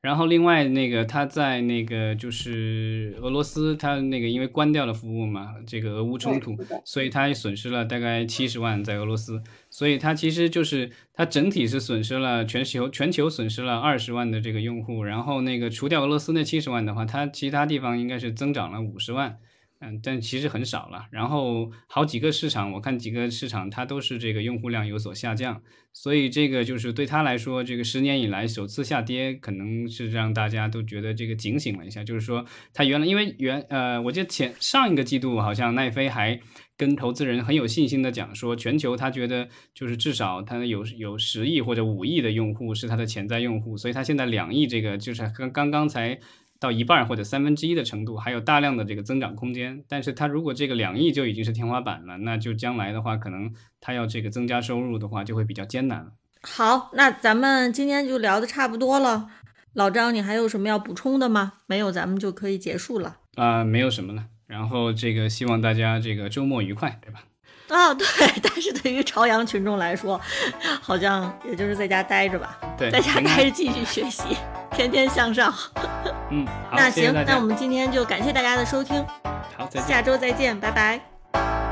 然后另外那个它在那个就是俄罗斯，它那个因为关掉了服务嘛，这个俄乌冲突所以它损失了大概七十万在俄罗斯，所以它其实就是它整体是损失了全球全球损失了二十万的这个用户，然后那个除掉俄罗斯那七十万的话，它其他地方应该是增长了五十万。嗯，但其实很少了。然后好几个市场，我看几个市场它都是这个用户量有所下降，所以这个就是对他来说，这个十年以来首次下跌，可能是让大家都觉得这个警醒了一下。就是说，他原来因为原呃，我记得前上一个季度好像奈飞还跟投资人很有信心的讲说，全球他觉得就是至少他有有十亿或者五亿的用户是他的潜在用户，所以他现在两亿这个就是刚刚刚才。到一半或者三分之一的程度，还有大量的这个增长空间。但是它如果这个两亿就已经是天花板了，那就将来的话，可能它要这个增加收入的话，就会比较艰难了。好，那咱们今天就聊的差不多了。老张，你还有什么要补充的吗？没有，咱们就可以结束了。啊、没有什么了。然后这个希望大家这个周末愉快，对吧？啊，对，但是对于朝阳群众来说，好像也就是在家待着吧，对，在家待着继续学习，天天向上。嗯，(laughs) 那行那我们今天就感谢大家的收听，好，再见。下周再见，拜拜。